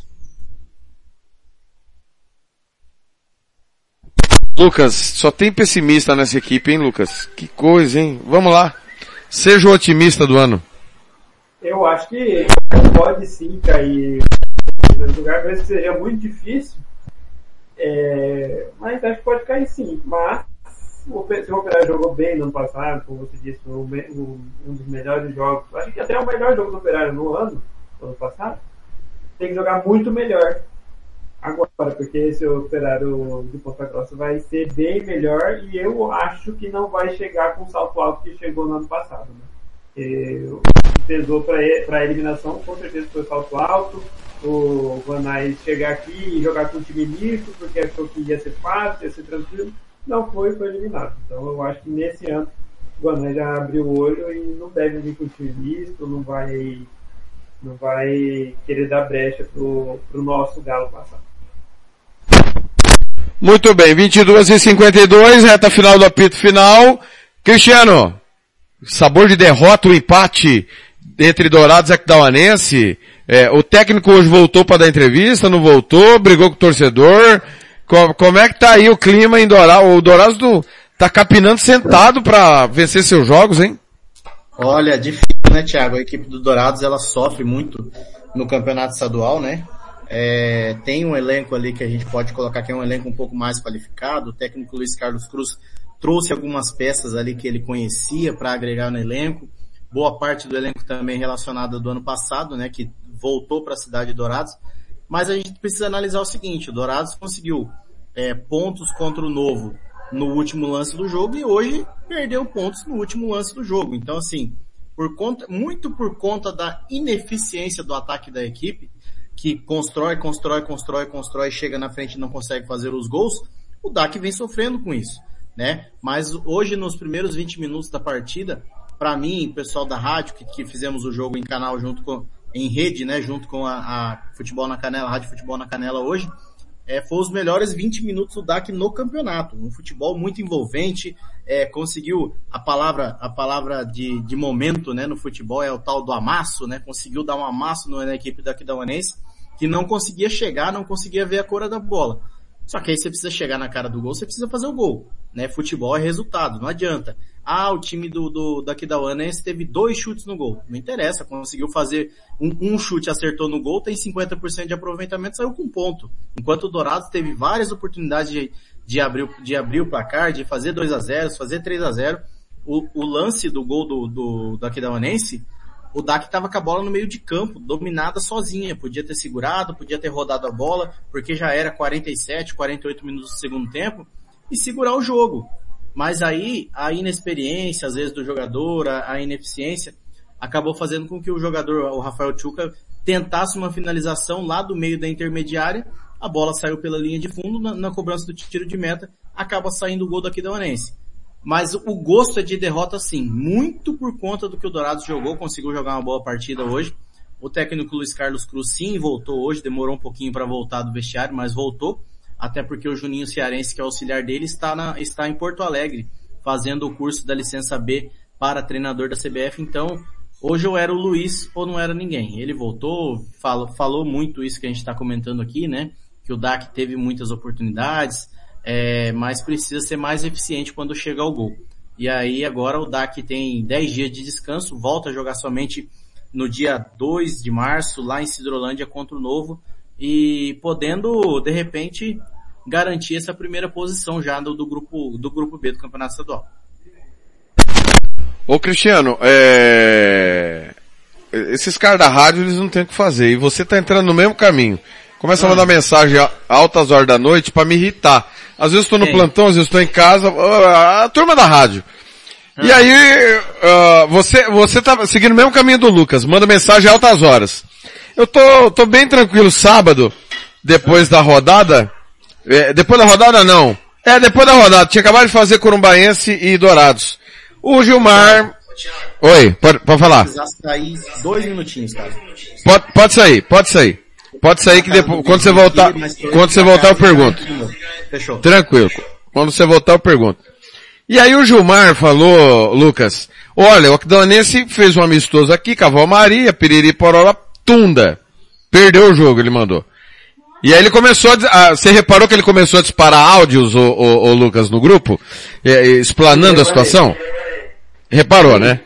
Lucas, só tem pessimista nessa equipe, hein, Lucas? Que coisa, hein? Vamos lá. Seja o otimista do ano. Eu acho que pode sim cair no lugar, parece que seja muito difícil. É, mas acho que pode cair sim. Mas se o Operário jogou bem no ano passado, como você disse, foi um, um dos melhores jogos, acho que até o melhor jogo do Operário no ano, no ano passado, tem que jogar muito melhor agora, porque esse Operário de Ponta Grossa vai ser bem melhor e eu acho que não vai chegar com o salto alto que chegou no ano passado. Né? o que pesou para a eliminação com certeza foi o salto alto, o Vanais chegar aqui e jogar com um time misto, porque achou que ia ser fácil, ia ser tranquilo não foi, foi eliminado. Então eu acho que nesse ano o Guané já abriu o olho e não deve vir com o time misto, não vai, não vai querer dar brecha pro, pro nosso Galo passar. Muito bem, 22 e 52, reta final do apito final. Cristiano, sabor de derrota, o empate entre Dourados e Aquidauanense. É, o técnico hoje voltou para dar entrevista, não voltou, brigou com o torcedor. Como, como é que tá aí o clima em Dourados? O Dourados do, tá capinando sentado para vencer seus jogos, hein? Olha, difícil, né, Thiago? A equipe do Dourados, ela sofre muito no campeonato estadual, né? É, tem um elenco ali que a gente pode colocar que é um elenco um pouco mais qualificado. O técnico Luiz Carlos Cruz trouxe algumas peças ali que ele conhecia para agregar no elenco. Boa parte do elenco também relacionada do ano passado, né, que voltou para a cidade de Dourados. Mas a gente precisa analisar o seguinte, o Dourados conseguiu é, pontos contra o Novo no último lance do jogo e hoje perdeu pontos no último lance do jogo. Então assim, por conta, muito por conta da ineficiência do ataque da equipe, que constrói, constrói, constrói, constrói, chega na frente e não consegue fazer os gols, o DAC vem sofrendo com isso, né? Mas hoje, nos primeiros 20 minutos da partida, para mim, pessoal da rádio, que, que, fizemos o jogo em canal junto com, em rede, né, junto com a, a Futebol na Canela, Rádio Futebol na Canela hoje, é, foi os melhores 20 minutos do DAC no campeonato. Um futebol muito envolvente, é, conseguiu a palavra, a palavra de, de momento, né, no futebol é o tal do amasso, né, conseguiu dar um amasso na equipe da Aquidauanense, que não conseguia chegar, não conseguia ver a cor da bola. Só que aí você precisa chegar na cara do gol, você precisa fazer o gol, né, futebol é resultado, não adianta. Ah, o time do, do daqui da Uanense teve dois chutes no gol. Não interessa, conseguiu fazer um, um chute, acertou no gol, tem 50% de aproveitamento, saiu com ponto. Enquanto o Dourados teve várias oportunidades de, de, abrir, de abrir o placar, de fazer 2 a 0 fazer 3 a 0 o, o lance do gol do, do, do Aquidauanense, o Dak estava com a bola no meio de campo, dominada sozinha. Podia ter segurado, podia ter rodado a bola, porque já era 47, 48 minutos do segundo tempo, e segurar o jogo. Mas aí, a inexperiência, às vezes, do jogador, a, a ineficiência, acabou fazendo com que o jogador, o Rafael Chuca, tentasse uma finalização lá do meio da intermediária, a bola saiu pela linha de fundo, na, na cobrança do tiro de meta, acaba saindo o gol daqui da Onense. Mas o gosto é de derrota sim, muito por conta do que o Dourados jogou, conseguiu jogar uma boa partida hoje. O técnico Luiz Carlos Cruz sim voltou hoje, demorou um pouquinho para voltar do vestiário, mas voltou até porque o Juninho Cearense, que é auxiliar dele, está, na, está em Porto Alegre, fazendo o curso da licença B para treinador da CBF, então hoje eu era o Luiz ou não era ninguém. Ele voltou, falou, falou muito isso que a gente está comentando aqui, né? Que o DAC teve muitas oportunidades, é, mas precisa ser mais eficiente quando chega ao gol. E aí agora o DAC tem 10 dias de descanso, volta a jogar somente no dia 2 de março, lá em Cidrolândia contra o Novo, e podendo, de repente, garantir essa primeira posição já do, do grupo, do grupo B do Campeonato Estadual. Ô Cristiano, é... esses caras da rádio eles não têm o que fazer e você tá entrando no mesmo caminho. Começa a mandar ah. mensagem a altas horas da noite para me irritar. Às vezes estou no plantão, às vezes estou em casa, a turma da rádio. E ah. aí, uh, você, você tá seguindo o mesmo caminho do Lucas, manda mensagem a altas horas. Eu tô, tô bem tranquilo sábado, depois da rodada. É, depois da rodada não. É, depois da rodada. Tinha acabado de fazer Corumbaense e Dourados. O Gilmar... Oi, pode, pode falar. sair dois minutinhos, cara. Pode, pode sair, pode sair. Pode sair que depois, quando você voltar, quando você voltar eu pergunto. Fechou. Tranquilo. Quando você voltar eu pergunto. E aí o Gilmar falou, Lucas, olha, o Aquidauanense fez um amistoso aqui, Cavalo Maria, Piriri Porola, Tunda. Perdeu o jogo, ele mandou. E aí ele começou a, você reparou que ele começou a disparar áudios, o, o, o Lucas, no grupo? É, explanando a situação? Reparou, né?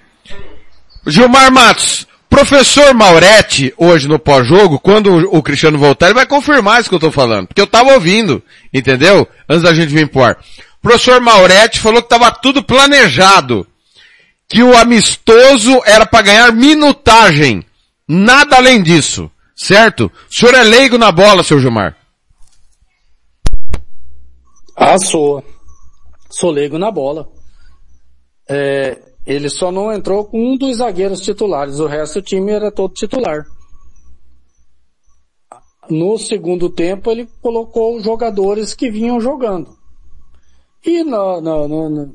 Gilmar Matos, professor Mauretti, hoje no pós-jogo, quando o, Cristiano voltar, ele vai confirmar isso que eu tô falando. Porque eu tava ouvindo, entendeu? Antes da gente vir pro ar. professor Mauretti falou que tava tudo planejado. Que o amistoso era para ganhar minutagem. Nada além disso. Certo? O senhor é leigo na bola, seu Gilmar? Ah, sou. Sou leigo na bola. É, ele só não entrou com um dos zagueiros titulares, o resto do time era todo titular. No segundo tempo ele colocou jogadores que vinham jogando. E no, no, no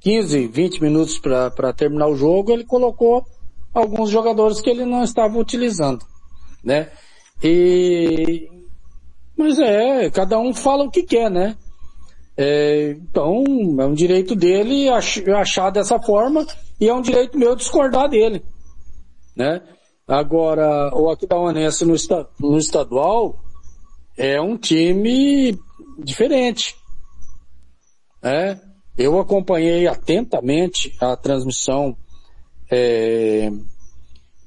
15, 20 minutos para terminar o jogo ele colocou alguns jogadores que ele não estava utilizando, né? E, mas é, cada um fala o que quer, né? É, então, é um direito dele achar dessa forma e é um direito meu discordar dele, né? Agora, o Aquidauanense no, no estadual é um time diferente, né? Eu acompanhei atentamente a transmissão é,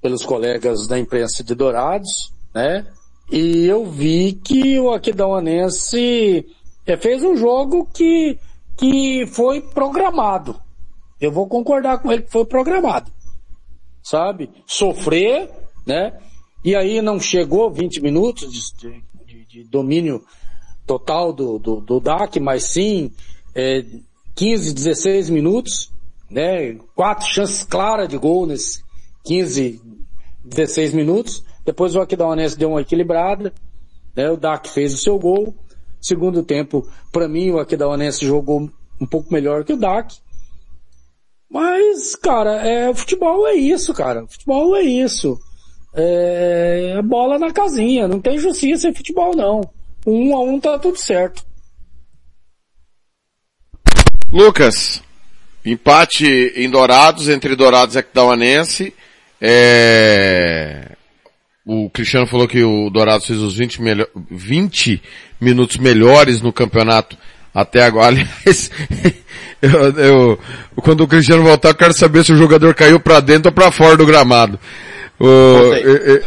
pelos colegas da imprensa de Dourados, né? E eu vi que o Aquidauanense é, fez um jogo que, que foi programado. Eu vou concordar com ele que foi programado. Sabe? Sofrer, né? E aí não chegou 20 minutos de, de, de domínio total do, do, do, DAC, mas sim é, 15, 16 minutos, né? Quatro chances claras de gol nesses 15, 16 minutos. Depois o Aquidauanense deu uma equilibrada, né? O DAC fez o seu gol. Segundo tempo, para mim, o Aquidauanense jogou um pouco melhor que o DAC. Mas, cara, é, futebol é isso, cara. Futebol é isso. É, é bola na casinha. Não tem justiça em futebol, não. Um a um tá tudo certo. Lucas, empate em Dourados, entre Dourados e Aquidauanense. É... O Cristiano falou que o Dourados fez os 20, melhor... 20 minutos melhores no campeonato até agora. Aliás, eu, eu, quando o Cristiano voltar, eu quero saber se o jogador caiu para dentro ou para fora do gramado. O, e,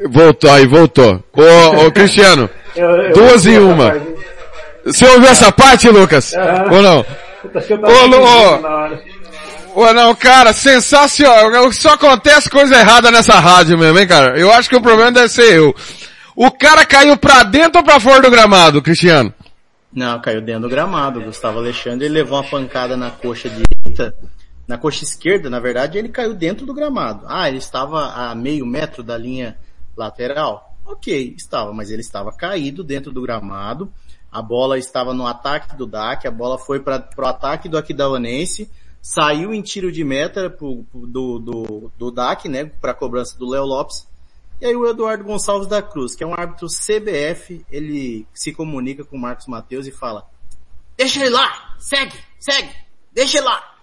e, voltou, aí voltou. Ô, ô Cristiano, duas em uma. Você ouviu essa parte, Lucas? Ou não? Ô, Lu, Ô, não, cara, sensacional. Só acontece coisa errada nessa rádio mesmo, hein, cara? Eu acho que o problema deve ser eu. O cara caiu pra dentro ou pra fora do gramado, Cristiano? Não, caiu dentro do gramado. O Gustavo Alexandre ele levou uma pancada na coxa direita, na coxa esquerda, na verdade, ele caiu dentro do gramado. Ah, ele estava a meio metro da linha lateral? Ok, estava, mas ele estava caído dentro do gramado. A bola estava no ataque do DAC, a bola foi para o ataque do Aquidauanense, saiu em tiro de meta pro, pro, do, do, do DAC, né, para cobrança do Léo Lopes. E aí o Eduardo Gonçalves da Cruz, que é um árbitro CBF, ele se comunica com o Marcos Mateus e fala, deixa ele lá, segue, segue, deixa ele lá.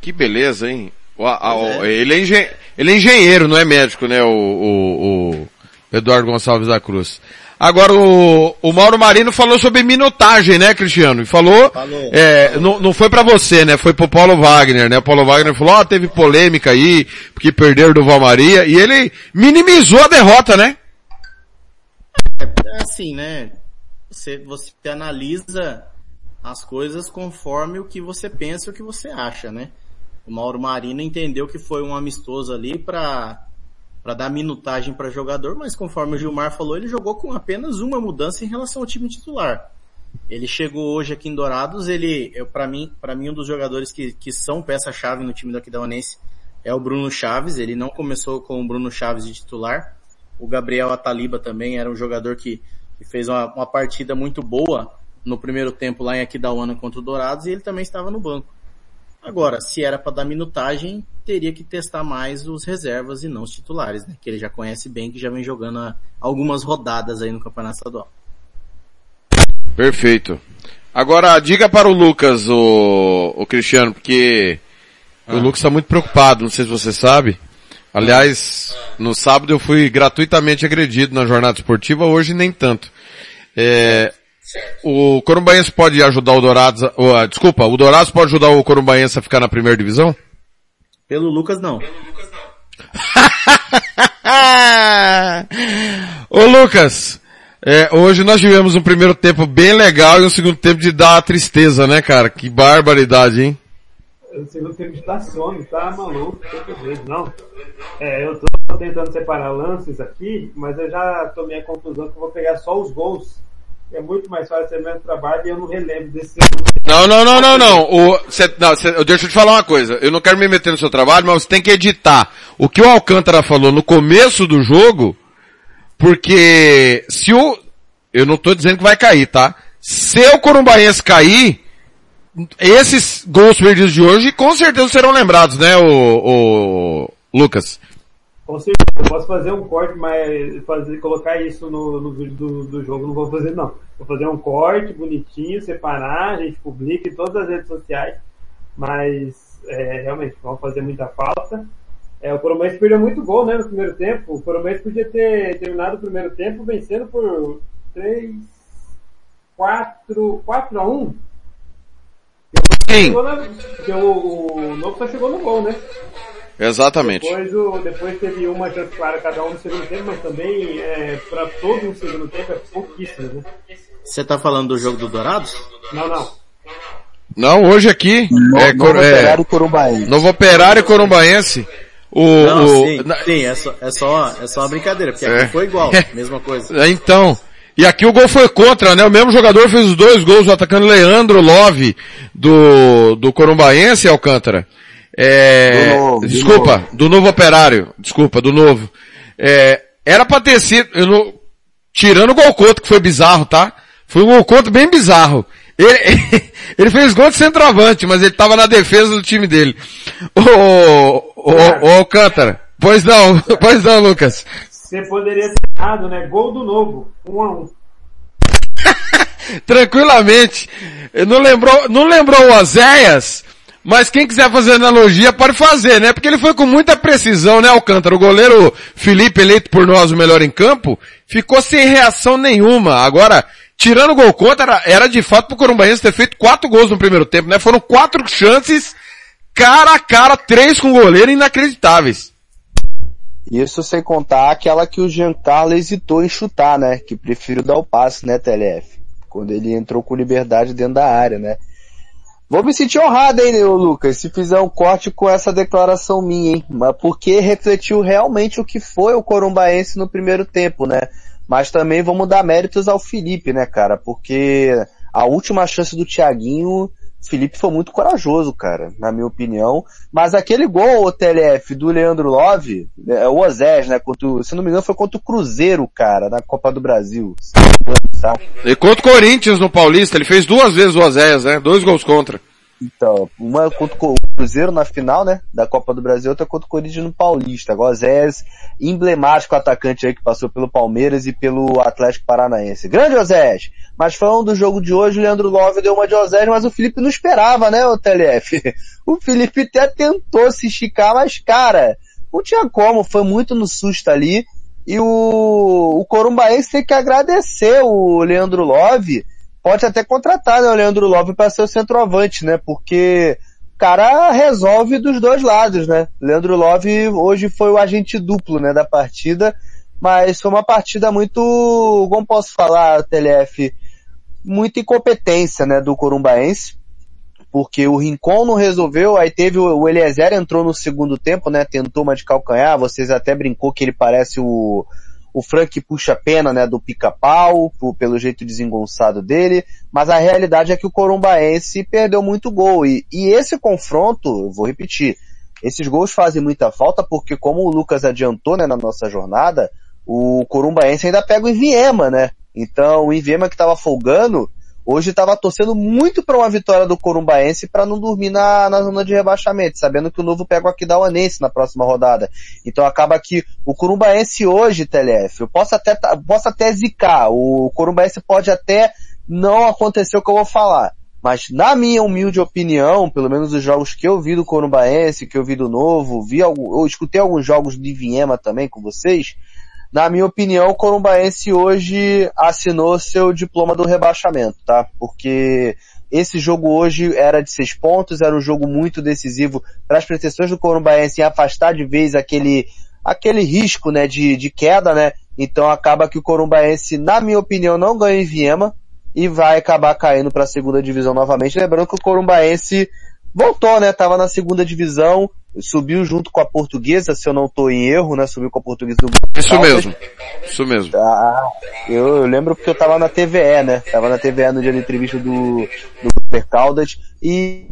Que beleza, hein? O, a, o, é. Ele, é engen... ele é engenheiro, não é médico, né? O, o Eduardo Gonçalves da Cruz. Agora o, o Mauro Marino falou sobre minutagem, né, Cristiano? E falou, falou, é. Não, não foi para você, né? Foi pro Paulo Wagner, né? O Paulo Wagner falou, ó, oh, teve polêmica aí, porque perderam do Valmaria, e ele minimizou a derrota, né? É, é assim, né? Você, você analisa as coisas conforme o que você pensa, o que você acha, né? O Mauro Marino entendeu que foi um amistoso ali para para dar minutagem para jogador, mas conforme o Gilmar falou, ele jogou com apenas uma mudança em relação ao time titular. Ele chegou hoje aqui em Dourados, ele, para mim, para mim um dos jogadores que, que são peça-chave no time do Aquidauanense é o Bruno Chaves, ele não começou com o Bruno Chaves de titular. O Gabriel Ataliba também era um jogador que, que fez uma, uma partida muito boa no primeiro tempo lá em Aquidauana contra o Dourados e ele também estava no banco. Agora, se era para dar minutagem, teria que testar mais os reservas e não os titulares, né? Que ele já conhece bem, que já vem jogando algumas rodadas aí no Campeonato Estadual. Perfeito. Agora, diga para o Lucas, o, o Cristiano, porque ah. o Lucas está muito preocupado, não sei se você sabe. Aliás, no sábado eu fui gratuitamente agredido na jornada esportiva, hoje nem tanto. É, o Corumbaense pode ajudar o Dourados, uh, desculpa, o Dourados pode ajudar o Corumbaense a ficar na primeira divisão? Pelo Lucas não. Pelo Lucas não. Ô Lucas, é, hoje nós tivemos um primeiro tempo bem legal e um segundo tempo de dar tristeza, né cara? Que barbaridade, hein? O segundo tempo de dar sono, tá maluco, não. É, eu tô tentando separar lances aqui, mas eu já tomei a conclusão que eu vou pegar só os gols é muito mais fácil ser menos trabalho e eu não relembro desse. Não, não, não, não, não. O, cê, não cê, deixa eu te falar uma coisa. Eu não quero me meter no seu trabalho, mas você tem que editar o que o Alcântara falou no começo do jogo, porque se o, eu não tô dizendo que vai cair, tá? Se o Corumbaense cair, esses gols perdidos de hoje com certeza serão lembrados, né, o, o Lucas? Com certeza, eu posso fazer um corte, mas fazer, colocar isso no, no vídeo do, do jogo não vou fazer não. Vou fazer um corte bonitinho, separar, a gente publica em todas as redes sociais, mas é, realmente vão fazer muita falta. É, o Corumbaense perdeu muito gol né, no primeiro tempo. O Corumbaense podia ter terminado o primeiro tempo vencendo por 3, 4, 4 a 1. quem? chegou na- Porque o, o Novo só chegou no gol, né? Exatamente. Depois, o, depois teve uma chance clara cada um no segundo tempo, mas também é, para todo um segundo tempo é pouquíssimo, né? Você tá falando do jogo do Dourados? Não, não. Não, hoje aqui, é, Novo é, Operário Corumbaense. Novo Operário Corumbaense. O, Não, o- sim, na- sim, é só, é só, é só uma brincadeira, porque É. aqui foi igual, mesma coisa. É, Então, e aqui o gol foi contra, né? O mesmo jogador fez os dois gols, o atacante Leandro Love do, do Corumbaense, Alcântara. É, Do novo, do desculpa, novo. do novo operário, desculpa, do novo. É, era pra ter sido, eu não- tirando o gol contra, que foi bizarro, tá? Foi um gol contra bem bizarro. Ele, ele fez gol de centroavante, mas ele tava na defesa do time dele. Ô, ô, ô, ô Alcântara, pois não, pois não, Lucas. Você poderia ter errado, né? Gol do Novo, um a um. tranquilamente. Não lembrou, não lembrou o Oséias, mas quem quiser fazer analogia pode fazer, né? Porque ele foi com muita precisão, né, Alcântara? O goleiro Felipe, eleito por nós o melhor em campo, ficou sem reação nenhuma. Agora, tirando o gol contra, era, de fato pro Corumbaense ter feito quatro gols no primeiro tempo, né? Foram quatro chances, cara a cara, três com o goleiro inacreditáveis. Isso sem contar aquela que o Giancarlo hesitou em chutar, né? Que prefiro dar o passe, né, TLF? Quando ele entrou com liberdade dentro da área, né? Vou me sentir honrado, hein, Lucas, se fizer um corte com essa declaração minha, hein? Mas porque refletiu realmente o que foi o Corumbaense no primeiro tempo, né? Mas também vamos dar méritos ao Felipe, né, cara? Porque a última chance do Thiaguinho, Felipe foi muito corajoso, cara, na minha opinião. Mas aquele gol, o TLF, do Leandro Love, é, o Osés, né, contra, se não me engano foi contra o Cruzeiro, cara, na Copa do Brasil. E contra o Corinthians no Paulista, ele fez duas vezes o Oséias, né? Dois gols contra. Então, uma contra o Cruzeiro na final, né, da Copa do Brasil, outra contra o Corinthians no Paulista. Osés, emblemático atacante aí que passou pelo Palmeiras e pelo Atlético Paranaense. Grande Osés! Mas falando do jogo de hoje, o Leandro Love deu uma de Osés, mas o Felipe não esperava, né, o TLF? O Felipe até tentou se esticar, mas cara, não tinha como, foi muito no susto ali. E o, o Corumbaense tem que agradecer o Leandro Love. Pode até contratar né, o Leandro Love para ser o centroavante, né? Porque o cara resolve dos dois lados, né? Leandro Love hoje foi o agente duplo, né, da partida. Mas foi uma partida muito, como posso falar, TLF, muita incompetência, né, do Corumbaense porque o Rincon não resolveu, aí teve o, Eliezer entrou no segundo tempo, né, tentou uma de calcanhar, vocês até brincou que ele parece o, o Frank puxa pena, né, do pica-pau, pelo jeito desengonçado dele, mas a realidade é que o Corumbaense perdeu muito gol, e, e esse confronto, eu vou repetir, esses gols fazem muita falta porque como o Lucas adiantou, né, na nossa jornada, o Corumbaense ainda pega o Inviema, né, então o Inviema que estava folgando, hoje estava torcendo muito para uma vitória do Corumbaense para não dormir na, na zona de rebaixamento, sabendo que o novo pega o Aquidauanense na próxima rodada. Então acaba que o Corumbaense hoje, TLF, eu posso até, tá- posso até zicar, o Corumbaense pode até não acontecer o que eu vou falar. Mas na minha humilde opinião, pelo menos os jogos que eu vi do Corumbaense, que eu vi do Novo, vi algum, eu escutei alguns jogos de Viema também com vocês, na minha opinião, o Corumbaense hoje assinou seu diploma do rebaixamento, tá? Porque esse jogo hoje era de seis pontos, era um jogo muito decisivo para as pretensões do Corumbaense em afastar de vez aquele, aquele risco, né, de, de queda, né? Então acaba que o Corumbaense, na minha opinião, não ganha em Viema e vai acabar caindo para a segunda divisão novamente. Lembrando que o Corumbaense voltou, né? Tava na segunda divisão, subiu junto com a portuguesa, se eu não estou em erro, né? Subiu com a portuguesa do Isso Caldas. mesmo. Isso mesmo. Ah, eu, eu lembro porque eu tava na TVE, né? Tava na TVE no dia da entrevista do, do Super Caldas e,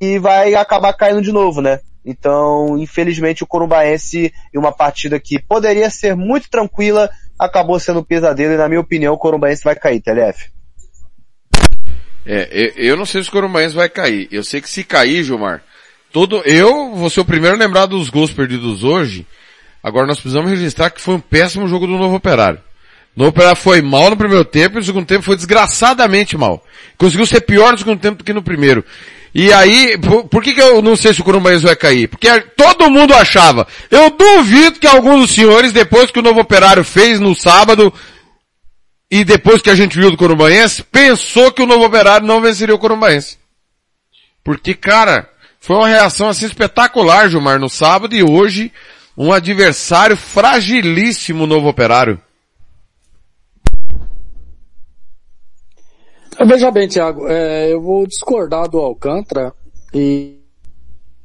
e vai acabar caindo de novo, né? Então, infelizmente, o Corumbaense, em uma partida que poderia ser muito tranquila, acabou sendo um pesadelo e, na minha opinião, o Corumbaense vai cair, TLF. É, eu, eu não sei se o Corumbaense vai cair. Eu sei que se cair, Gilmar, todo, eu vou ser o primeiro a lembrar dos gols perdidos hoje. Agora nós precisamos registrar que foi um péssimo jogo do Novo Operário. O Novo Operário foi mal no primeiro tempo e no segundo tempo foi desgraçadamente mal. Conseguiu ser pior no segundo tempo do que no primeiro. E aí, por, por que, que eu não sei se o Corumbaense vai cair? Porque todo mundo achava. Eu duvido que alguns dos senhores, depois que o Novo Operário fez no sábado, e depois que a gente viu do Corumbaense, pensou que o Novo Operário não venceria o Corumbaense. Porque, cara, foi uma reação assim espetacular, Gilmar, no sábado e hoje um adversário fragilíssimo novo operário. Veja bem, Thiago, é, eu vou discordar do Alcântara e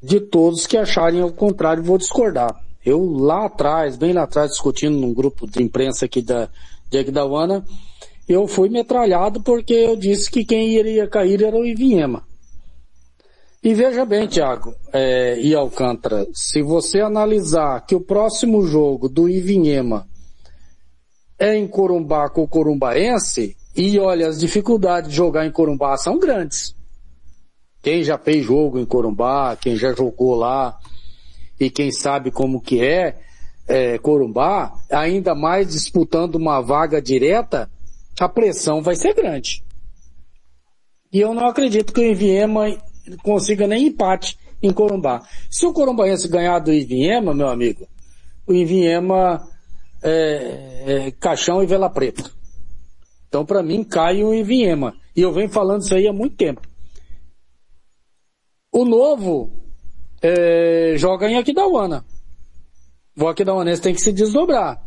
de todos que acharem o contrário, vou discordar. Eu lá atrás, bem lá atrás, discutindo num grupo de imprensa aqui da, de Agdawana, eu fui metralhado porque eu disse que quem iria cair era o Ivinhema. E veja bem, Thiago é, e Alcântara, se você analisar que o próximo jogo do Ivinhema é em Corumbá com o Corumbaense, e olha, as dificuldades de jogar em Corumbá são grandes. Quem já fez jogo em Corumbá, quem já jogou lá, e quem sabe como que é, é Corumbá, ainda mais disputando uma vaga direta, a pressão vai ser grande. E eu não acredito que o Iviema consiga nem empate em Corumbá. Se o Corumbaense ganhar do Iviema, meu amigo, o Iviema é, é caixão e vela preta. Então para mim cai o Iviema. E eu venho falando isso aí há muito tempo. O novo é, joga em Aquidauana. O Aquidauanense tem que se desdobrar.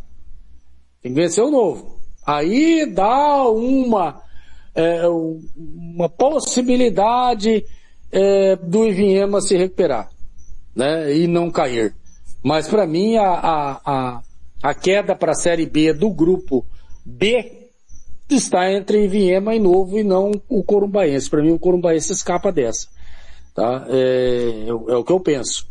Tem que vencer o novo. Aí dá uma, é, uma possibilidade é, do Ivinhema se recuperar, né? E não cair. Mas para mim a, a, a, a queda para a Série B do grupo B está entre Ivinhema e Novo e não o Corumbaense. Para mim o Corumbaense escapa dessa. Tá? É, é, é, o que eu penso.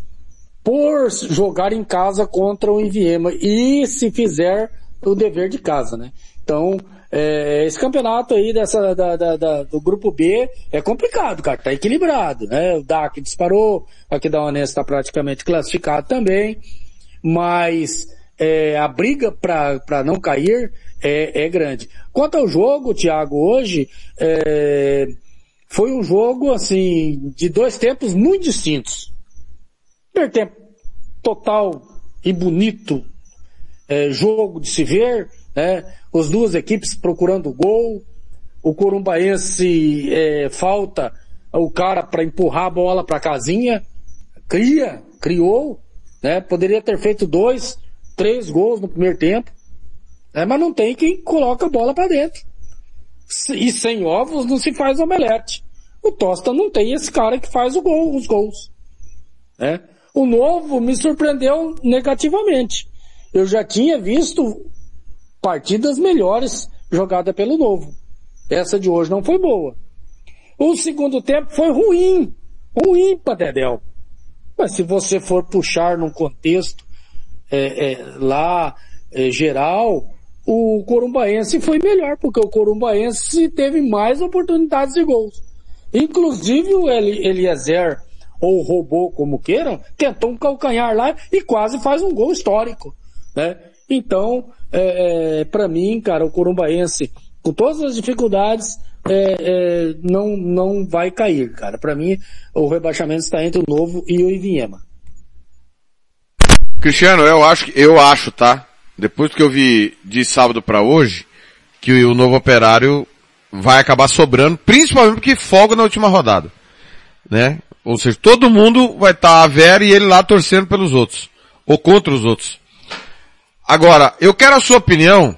Por jogar em casa contra o Iviema e se fizer o dever de casa, né? Então, é, esse campeonato aí dessa, da, da, da, do grupo B é complicado, cara, tá equilibrado, né? O DAC disparou, aqui da Onesta está praticamente classificado também, mas é, a briga para não cair é, é grande. Quanto ao jogo, Thiago, hoje, é, foi um jogo, assim, de dois tempos muito distintos. Primeiro tempo total e bonito, é, jogo de se ver, né? As duas equipes procurando gol, o Corumbaense é, falta o cara para empurrar a bola para casinha, cria, criou, né? Poderia ter feito dois, três gols no primeiro tempo, né? mas não tem quem coloca a bola para dentro. E sem ovos não se faz omelete. O Tosta não tem esse cara que faz o gol, os gols. Né? O novo me surpreendeu negativamente. Eu já tinha visto partidas melhores jogadas pelo novo. Essa de hoje não foi boa. O segundo tempo foi ruim. Ruim para Dedel. Mas se você for puxar num contexto é, é, lá é, geral, o Corumbaense foi melhor, porque o Corumbaense teve mais oportunidades de gols. Inclusive o Eliezer, ou robô, como queiram, tentou um calcanhar lá e quase faz um gol histórico, né? Então, é, é, para mim, cara, o Corumbaense, com todas as dificuldades, é, é, não, não vai cair, cara. Para mim, o rebaixamento está entre o Novo e o Ivinhema. Cristiano, eu acho, eu acho, tá? depois que eu vi de sábado para hoje, que o novo operário vai acabar sobrando, principalmente porque folga na última rodada. Né? Ou seja, todo mundo vai estar tá a Vera e ele lá torcendo pelos outros. Ou contra os outros. Agora, eu quero a sua opinião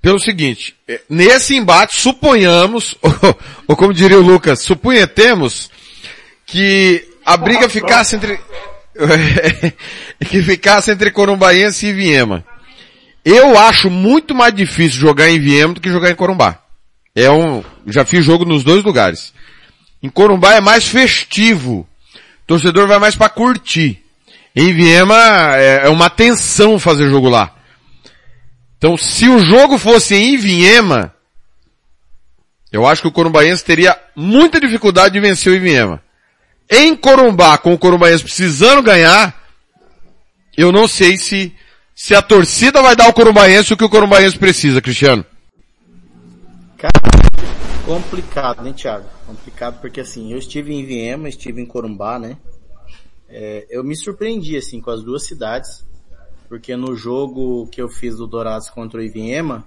pelo seguinte, é, nesse embate, suponhamos, ou, ou como diria o Lucas, supunhetemos que a briga ficasse entre, que ficasse entre Corumbaense e Viema. Eu acho muito mais difícil jogar em Viema do que jogar em Corumbá. É um, já fiz jogo nos dois lugares. Em Corumbá é mais festivo. O torcedor vai mais para curtir. Em Viema é, é uma tensão fazer jogo lá. Então, se o jogo fosse em Viema, eu acho que o Corumbaense teria muita dificuldade de vencer o Iviema. Em Corumbá, com o Corumbaense precisando ganhar, eu não sei se, se a torcida vai dar ao Corumbaense o que o Corumbaense precisa, Cristiano. Cara, complicado, né, Thiago? Complicado porque assim, eu estive em Viema, estive em Corumbá, né? É, eu me surpreendi, assim, com as duas cidades, porque no jogo que eu fiz do Dourados contra o Iviema,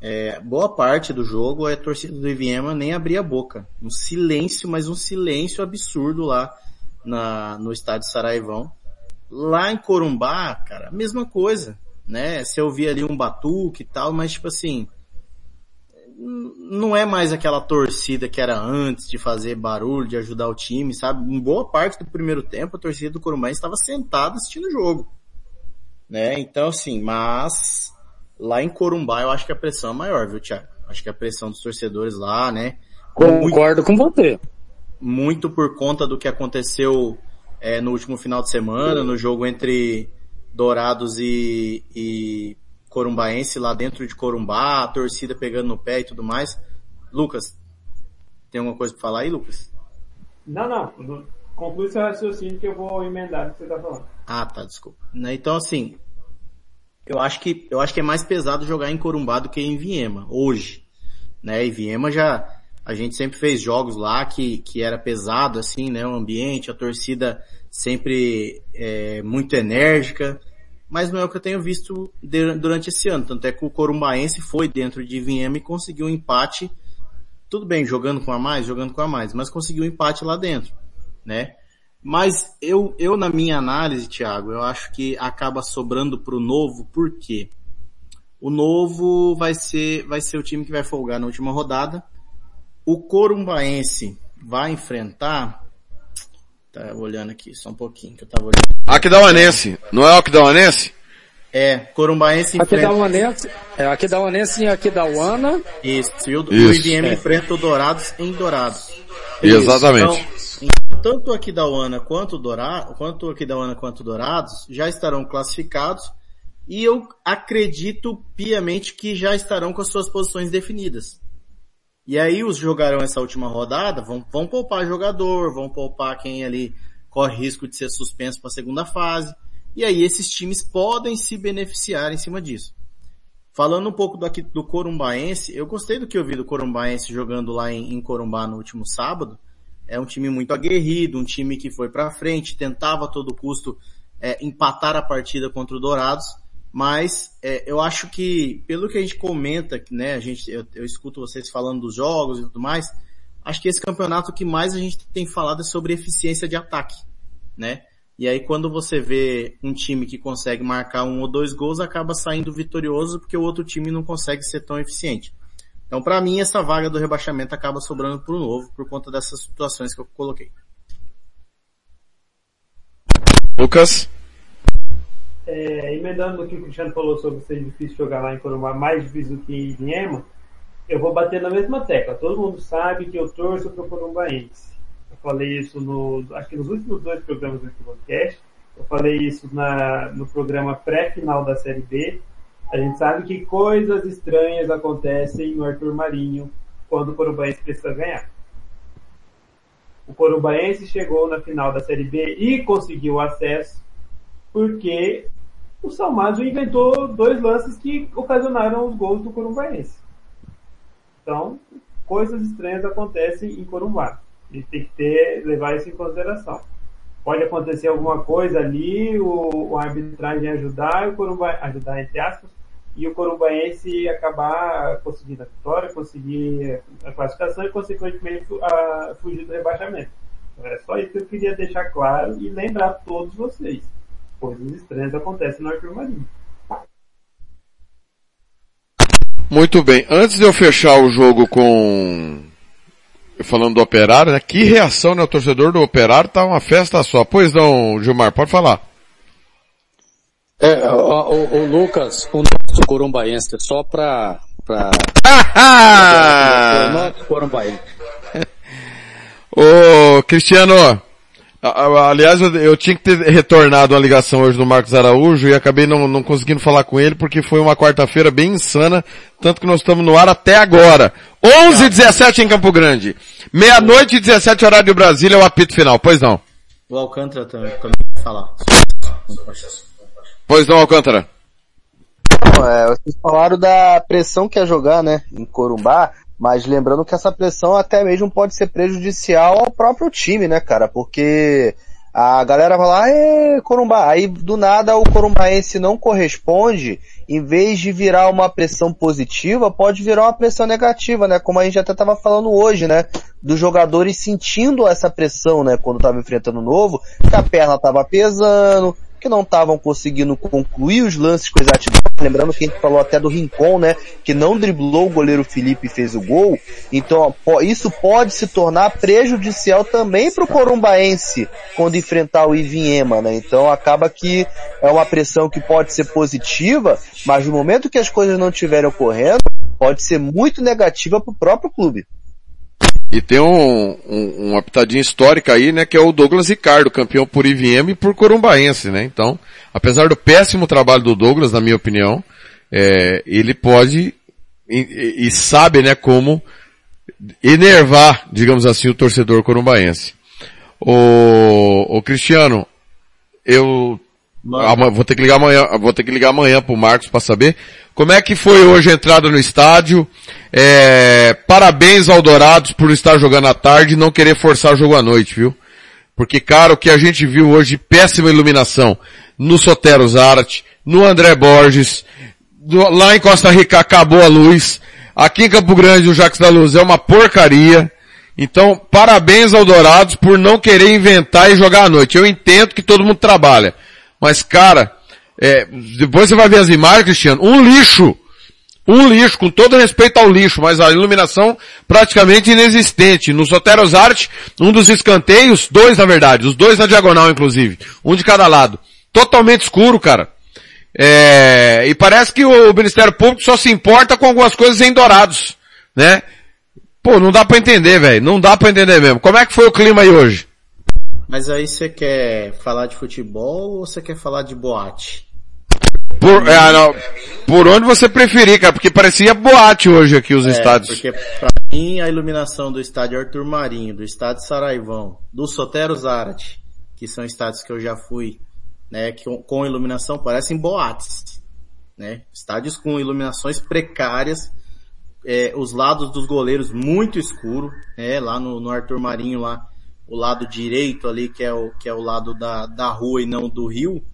é, boa parte do jogo a torcida do Iviema nem abria a boca. Um silêncio, mas um silêncio absurdo lá na, no estádio Saraivão. Lá em Corumbá, cara, mesma coisa, né? Você ouvia ali um batuque e tal, mas tipo assim, não é mais aquela torcida que era antes de fazer barulho, de ajudar o time, sabe? Em boa parte do primeiro tempo, a torcida do Corumbá estava sentada assistindo o jogo. Né? Então assim, mas lá em Corumbá eu acho que a pressão é maior, viu, Thiago? Acho que a pressão dos torcedores lá, né? Concordo muito, com você. Muito por conta do que aconteceu é, no último final de semana, no jogo entre Dourados e, e Corumbaense lá dentro de Corumbá, a torcida pegando no pé e tudo mais. Lucas, tem alguma coisa para falar aí, Lucas? Não, não. Conclui seu raciocínio que eu vou emendar o que você tá falando. Ah, tá, desculpa. Né, então assim, eu acho que, eu acho que é mais pesado jogar em Corumbá do que em Viema, hoje. Né, e Viema já, a gente sempre fez jogos lá que, que era pesado assim, né, o ambiente, a torcida sempre é, muito enérgica, mas não é o que eu tenho visto durante esse ano. Tanto é que o Corumbaense foi dentro de Viema e conseguiu um empate, tudo bem, jogando com a mais, jogando com a mais, mas conseguiu um empate lá dentro, né? Mas eu, eu na minha análise, Thiago, eu acho que acaba sobrando pro novo, por quê? O novo vai ser, vai ser o time que vai folgar na última rodada. O Corumbaense vai enfrentar Tá olhando aqui, só um pouquinho que eu tava olhando. Aquidauanense, não é o Aquidauanense? É, Corumbaense enfrenta... Aquidauanense, é Aquidauanense em Aquidauana. Isso, e o, Isso. o IBM é. enfrenta o Dourados em Dourados. Exatamente. Então, tanto o Aquidauana quanto o Dourado, quanto o Aquidauana quanto o Dourados já estarão classificados e eu acredito piamente que já estarão com as suas posições definidas. E aí os jogarão essa última rodada, vão, vão poupar jogador, vão poupar quem ali corre risco de ser suspenso para a segunda fase. E aí esses times podem se beneficiar em cima disso. Falando um pouco daqui do Corumbaense, eu gostei do que eu vi do Corumbaense jogando lá em, em Corumbá no último sábado. É um time muito aguerrido, um time que foi para frente, tentava a todo custo é, empatar a partida contra o Dourados mas é, eu acho que, pelo que a gente comenta, né, a gente, eu, eu, escuto vocês falando dos jogos e tudo mais, acho que esse campeonato que mais a gente tem falado é sobre eficiência de ataque, né? E aí quando você vê um time que consegue marcar um ou dois gols, acaba saindo vitorioso porque o outro time não consegue ser tão eficiente. Então para mim essa vaga do rebaixamento acaba sobrando pro novo por conta dessas situações que eu coloquei. Lucas? É, emendando no que o Cristiano falou sobre ser difícil jogar lá em Corumbá, mais difícil do que em Viema, eu vou bater na mesma tecla. Todo mundo sabe que eu torço para o Corumbaense. Eu falei isso no, acho que nos últimos dois programas do podcast. Eu falei isso na, no programa pré-final da Série B. A gente sabe que coisas estranhas acontecem no Arthur Marinho quando o Corumbaense precisa ganhar. O Corumbaense chegou na final da Série B e conseguiu acesso porque o Salmadio inventou dois lances que ocasionaram os gols do Corumbaense. Então, coisas estranhas acontecem em Corumbá. A gente tem que ter, levar isso em consideração. Pode acontecer alguma coisa ali, o, o arbitragem ajudar, o Corumba, ajudar entre aspas, e o Corumbaense acabar conseguindo a vitória, conseguir a classificação e consequentemente a, fugir do rebaixamento. É só isso que eu queria deixar claro e lembrar todos vocês coisas estranhas acontecem no Arthur Marinho. Muito bem. Antes de eu fechar o jogo com falando do Operário, né? Que reação, né? O torcedor do Operário tá uma festa só. Pois não, Gilmar, pode falar. É, o, o, o Lucas, o nosso corumbaense, só pra, pra... o nosso corumbaense. Ô, Cristiano, Aliás, eu, eu, tinha que ter retornado uma ligação hoje do Marcos Araújo e acabei não, não conseguindo falar com ele porque foi uma quarta-feira bem insana, tanto que nós estamos no ar até agora. 11 h 17 em Campo Grande. Meia-noite e 17 horário de Brasília é o apito final, pois não. O Alcântara também, também falar. Pois não, Alcântara. É, vocês falaram da pressão que é jogar, né, em Corumbá. Mas lembrando que essa pressão até mesmo pode ser prejudicial ao próprio time, né, cara? Porque A galera vai lá, é, Corumbá. Aí do nada o corumbaense não corresponde, em vez de virar uma pressão positiva, pode virar uma pressão negativa, né? Como a gente até estava falando hoje, né? Dos jogadores sentindo essa pressão, né? Quando estava enfrentando o novo, que a perna estava pesando, que não estavam conseguindo concluir os lances com exatidão. Lembrando que a gente falou até do Rincon, né? Que não driblou o goleiro Felipe e fez o gol. Então, isso pode se tornar prejudicial também para o Corumbaense quando enfrentar o Ivinhema, né? Então acaba que é uma pressão que pode ser positiva, mas no momento que as coisas não estiverem ocorrendo, pode ser muito negativa para o próprio clube. E tem um, um, uma pitadinha histórica aí, né, que é o Douglas Ricardo, campeão por IVM e por Corumbaense, né? Então, apesar do péssimo trabalho do Douglas, na minha opinião, é, ele pode e, e, sabe, né, como enervar, digamos assim, o torcedor corumbaense. O, o Cristiano, eu vou ter que ligar amanhã, vou ter que ligar amanhã pro Marcos para saber como é que foi hoje a entrada no estádio? É, parabéns ao Dourados por estar jogando à tarde e não querer forçar o jogo à noite, viu? Porque, cara, o que a gente viu hoje, péssima iluminação no Sotero Zarte, no André Borges, do, lá em Costa Rica acabou a luz, aqui em Campo Grande o Jacques da Luz é uma porcaria. Então, parabéns ao Dourados por não querer inventar e jogar à noite. Eu entendo que todo mundo trabalha. Mas, cara, é, depois você vai ver as imagens, Cristiano, um lixo. Um lixo, com todo respeito ao lixo, mas a iluminação praticamente inexistente. No Soteros Arte, um dos escanteios, dois na verdade, os dois na diagonal inclusive, um de cada lado. Totalmente escuro, cara. É, e parece que o Ministério Público só se importa com algumas coisas em dourados, né? Pô, não dá pra entender, velho. Não dá pra entender mesmo. Como é que foi o clima aí hoje? Mas aí você quer falar de futebol ou você quer falar de boate? Por, é, não, por onde você preferir, cara, porque parecia boate hoje aqui os é, estádios. Porque pra mim a iluminação do estádio Arthur Marinho, do estádio Saraivão, do Sotero Zarate, que são estádios que eu já fui, né, que, com iluminação parecem boates, né? Estádios com iluminações precárias, é, os lados dos goleiros muito escuro, é, lá no, no Arthur Marinho lá, o lado direito ali, que é o, que é o lado da, da rua e não do rio,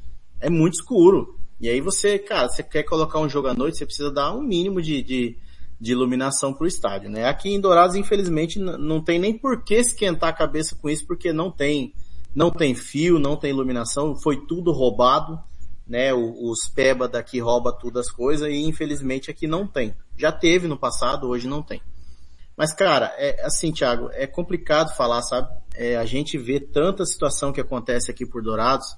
é muito escuro. E aí você, cara, você quer colocar um jogo à noite, você precisa dar um mínimo de, de, de iluminação pro estádio, né? Aqui em Dourados, infelizmente, não tem nem por que esquentar a cabeça com isso, porque não tem, não tem fio, não tem iluminação, foi tudo roubado, né? Os peba daqui rouba tudo as coisas e infelizmente aqui não tem. Já teve no passado, hoje não tem. Mas cara, é assim, Thiago, é complicado falar, sabe? É, a gente vê tanta situação que acontece aqui por Dourados.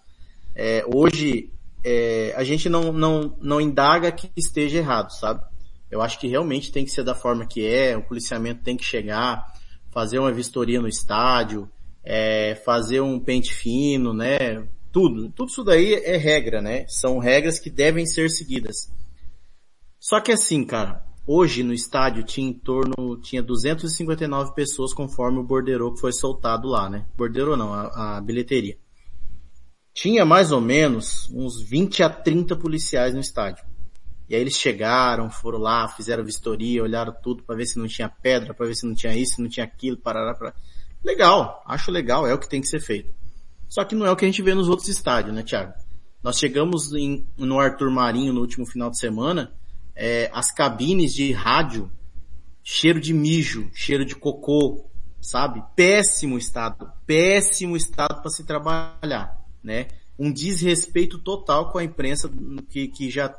É, hoje, é, a gente não, não, não indaga que esteja errado, sabe? Eu acho que realmente tem que ser da forma que é, o policiamento tem que chegar, fazer uma vistoria no estádio, é, fazer um pente fino, né? Tudo. Tudo isso daí é regra, né? São regras que devem ser seguidas. Só que assim, cara, Hoje no estádio tinha em torno, tinha 259 pessoas conforme o borderô que foi soltado lá, né? Borderô não, a, a bilheteria. Tinha mais ou menos uns 20 a 30 policiais no estádio. E aí eles chegaram, foram lá, fizeram vistoria, olharam tudo para ver se não tinha pedra, para ver se não tinha isso, se não tinha aquilo, parará, para Legal, acho legal, é o que tem que ser feito. Só que não é o que a gente vê nos outros estádios, né, Thiago? Nós chegamos em, no Arthur Marinho no último final de semana, é, as cabines de rádio, cheiro de mijo, cheiro de cocô, sabe? Péssimo estado, péssimo estado para se trabalhar, né? Um desrespeito total com a imprensa que, que já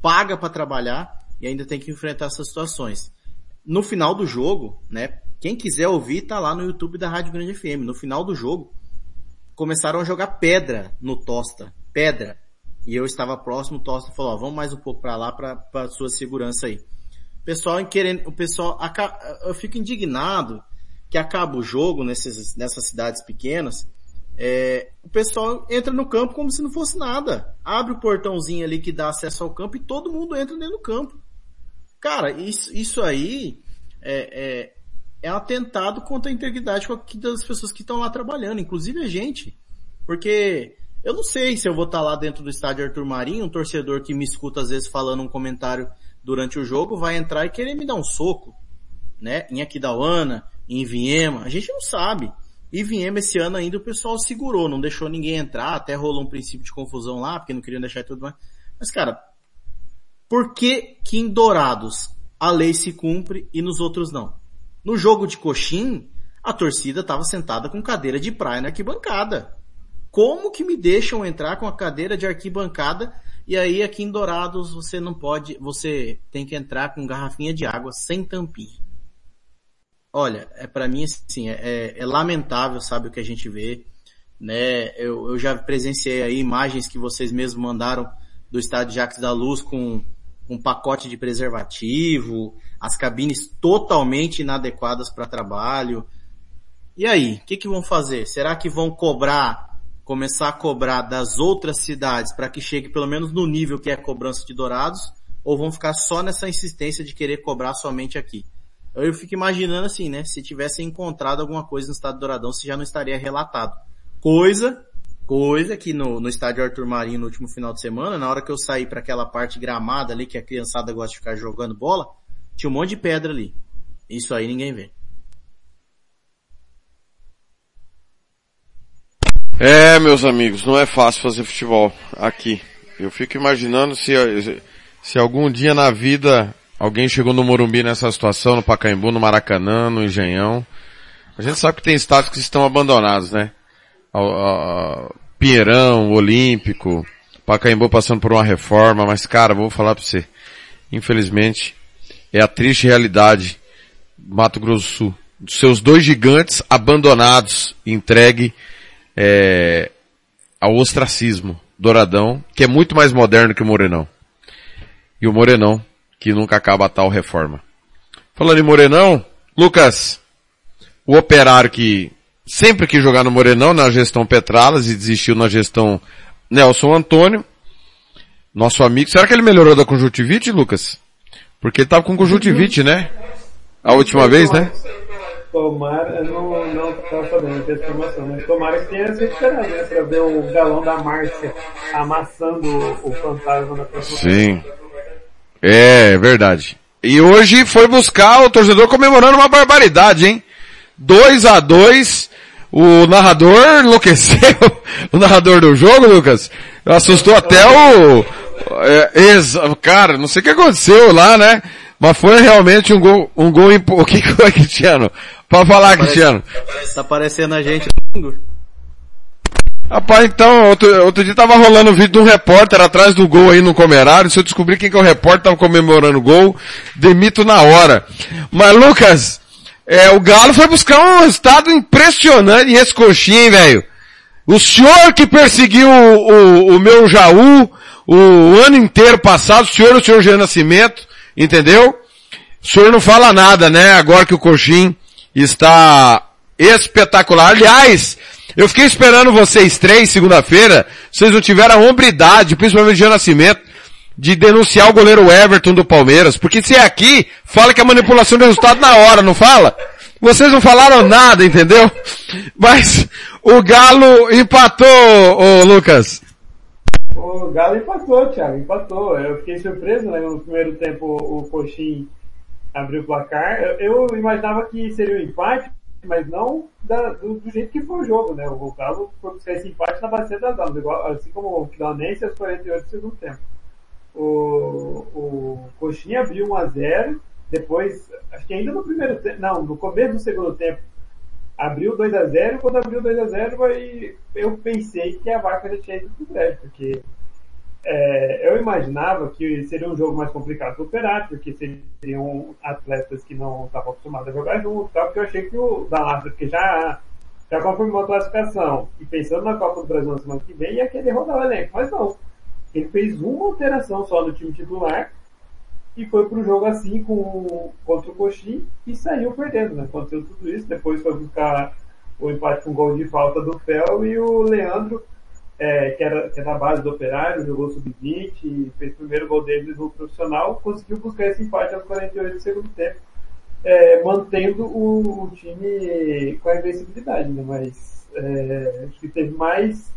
paga para trabalhar e ainda tem que enfrentar essas situações. No final do jogo, né? Quem quiser ouvir tá lá no YouTube da Rádio Grande FM. No final do jogo, começaram a jogar pedra no Tosta. Pedra e eu estava próximo, o Tosta falou, ó, vamos mais um pouco para lá para sua segurança aí. O pessoal querendo, o pessoal, eu fico indignado que acaba o jogo nesses, nessas cidades pequenas, é, o pessoal entra no campo como se não fosse nada. Abre o portãozinho ali que dá acesso ao campo e todo mundo entra dentro do campo. Cara, isso, isso aí é, é, é atentado contra a integridade das pessoas que estão lá trabalhando, inclusive a gente. Porque eu não sei se eu vou estar lá dentro do estádio Arthur Marinho, um torcedor que me escuta às vezes falando um comentário durante o jogo, vai entrar e querer me dar um soco, né? Em Aquidauana, em Viema, a gente não sabe. E Viema esse ano ainda o pessoal segurou, não deixou ninguém entrar, até rolou um princípio de confusão lá, porque não queriam deixar tudo mais. Mas cara, por que que em Dourados a lei se cumpre e nos outros não? No jogo de coxim, a torcida estava sentada com cadeira de praia na arquibancada. Como que me deixam entrar com a cadeira de arquibancada e aí aqui em Dourados você não pode, você tem que entrar com garrafinha de água sem tampinha. Olha, é para mim assim, é, é, é, lamentável, sabe, o que a gente vê, né? Eu, eu já presenciei aí imagens que vocês mesmos mandaram do estádio Jacques da Luz com um pacote de preservativo, as cabines totalmente inadequadas para trabalho. E aí, o que, que vão fazer? Será que vão cobrar, começar a cobrar das outras cidades para que chegue pelo menos no nível que é a cobrança de Dourados? Ou vão ficar só nessa insistência de querer cobrar somente aqui? Eu fico imaginando assim, né? Se tivesse encontrado alguma coisa no estado do Douradão, se já não estaria relatado. Coisa, coisa que no, no estádio Arthur Marinho no último final de semana, na hora que eu saí para aquela parte gramada ali que a criançada gosta de ficar jogando bola, tinha um monte de pedra ali. Isso aí ninguém vê. É, meus amigos, não é fácil fazer futebol aqui. Eu fico imaginando se, se algum dia na vida Alguém chegou no Morumbi nessa situação, no Pacaembu, no Maracanã, no Engenhão. A gente sabe que tem estádios que estão abandonados, né? Pinheirão, Olímpico, Pacaembu passando por uma reforma, mas cara, vou falar pra você. Infelizmente, é a triste realidade Mato Grosso do Sul. Seus dois gigantes abandonados, entregue é, ao ostracismo. Douradão, que é muito mais moderno que o Morenão. E o Morenão, que nunca acaba a tal reforma. Falando em Morenão, Lucas, o operário que sempre quis jogar no Morenão, na gestão Petralas e desistiu na gestão Nelson Antônio, nosso amigo, será que ele melhorou da conjuntivite, Lucas? Porque ele tava com conjuntivite, né? A última vez, né? Tomara, não, não tava sabendo dessa informação, mas tomara que tenha se esperado, né? Pra ver o galão da Márcia amassando o fantasma na próxima Sim. É, verdade. E hoje foi buscar o torcedor comemorando uma barbaridade, hein? 2 a 2 o narrador enlouqueceu, o narrador do jogo, Lucas, assustou até o, é, ex, cara, não sei o que aconteceu lá, né? Mas foi realmente um gol, um gol, impo... o que foi, Cristiano? Pode falar, tá Cristiano. Tá parecendo a gente Rapaz, então, outro, outro dia tava rolando um vídeo de um repórter atrás do gol aí no Comerário. Se eu descobrir quem que é o repórter, tava comemorando o gol, demito na hora. Mas, Lucas, é, o Galo foi buscar um resultado impressionante em esse coxinha, velho. O senhor que perseguiu o, o, o, meu Jaú o ano inteiro passado, o senhor, o senhor Jean Nascimento, entendeu? O senhor não fala nada, né? Agora que o coxim está espetacular. Aliás, eu fiquei esperando vocês três, segunda-feira, vocês não tiveram a hombridade, principalmente de Nascimento, de denunciar o goleiro Everton do Palmeiras, porque se é aqui, fala que é manipulação de resultado na hora, não fala? Vocês não falaram nada, entendeu? Mas o Galo empatou, ô Lucas. O Galo empatou, Thiago, empatou. Eu fiquei surpreso, né? No primeiro tempo o Coxim abriu o placar. Eu, eu imaginava que seria um empate, mas não da, do, do, jeito que foi o jogo, né? O Galo foi buscar esse empate na bacia das almas, igual, assim como o Clanense aos 48 do segundo tempo. O, o abriu 1 a 0 depois, acho que ainda no primeiro tempo, não, no começo do segundo tempo, abriu 2 a 0 quando abriu 2 a 0 aí eu pensei que a vaca já tinha ido pro crédito, porque é, eu imaginava que seria um jogo mais complicado para o Operário, porque seriam atletas que não estavam acostumados a jogar junto, tal, porque eu achei que o Dallastra, porque já, já confirmou a classificação, e pensando na Copa do Brasil na semana que vem, ia querer rodar o elenco, mas não. Ele fez uma alteração só no time titular, e foi para o jogo assim com, contra o Coxim, e saiu perdendo, né? Aconteceu tudo isso, depois foi buscar o empate com gol de falta do Fel, e o Leandro é, que, era, que é da base do Operário, jogou sub-20, fez o primeiro gol dele no profissional, conseguiu buscar esse empate aos 48 do segundo tempo, é, mantendo o, o, time com a invencibilidade, né? Mas é, acho que teve mais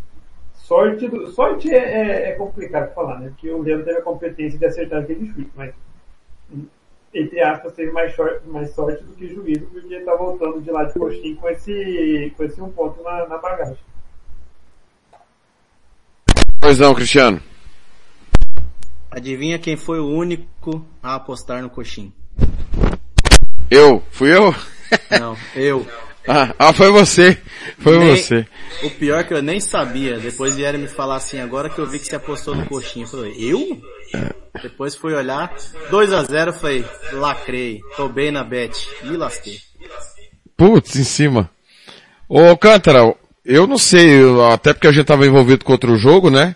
sorte. Do, sorte é, é, é complicado falar, né? Porque o Leandro teve a competência de acertar aquele chute, mas entre aspas, teve mais, sorte, mais sorte do que juízo, porque tá voltando de lá de coxinha com esse, com esse um ponto na, na bagagem. Pois não, Cristiano. Adivinha quem foi o único a apostar no coxim? Eu? Fui eu? Não, eu. Ah, ah, foi você. Foi Nem- você. O pior é que eu nem sabia. Depois vieram me falar assim, agora que eu vi que você apostou no coxinha. Eu falei, eu? Depois fui olhar, 2 a 0 falei, lacrei, tô bem na bet. E lasquei. Putz, em cima. Ô, Alcântara, eu não sei, eu- até porque a gente tava envolvido com outro jogo, né?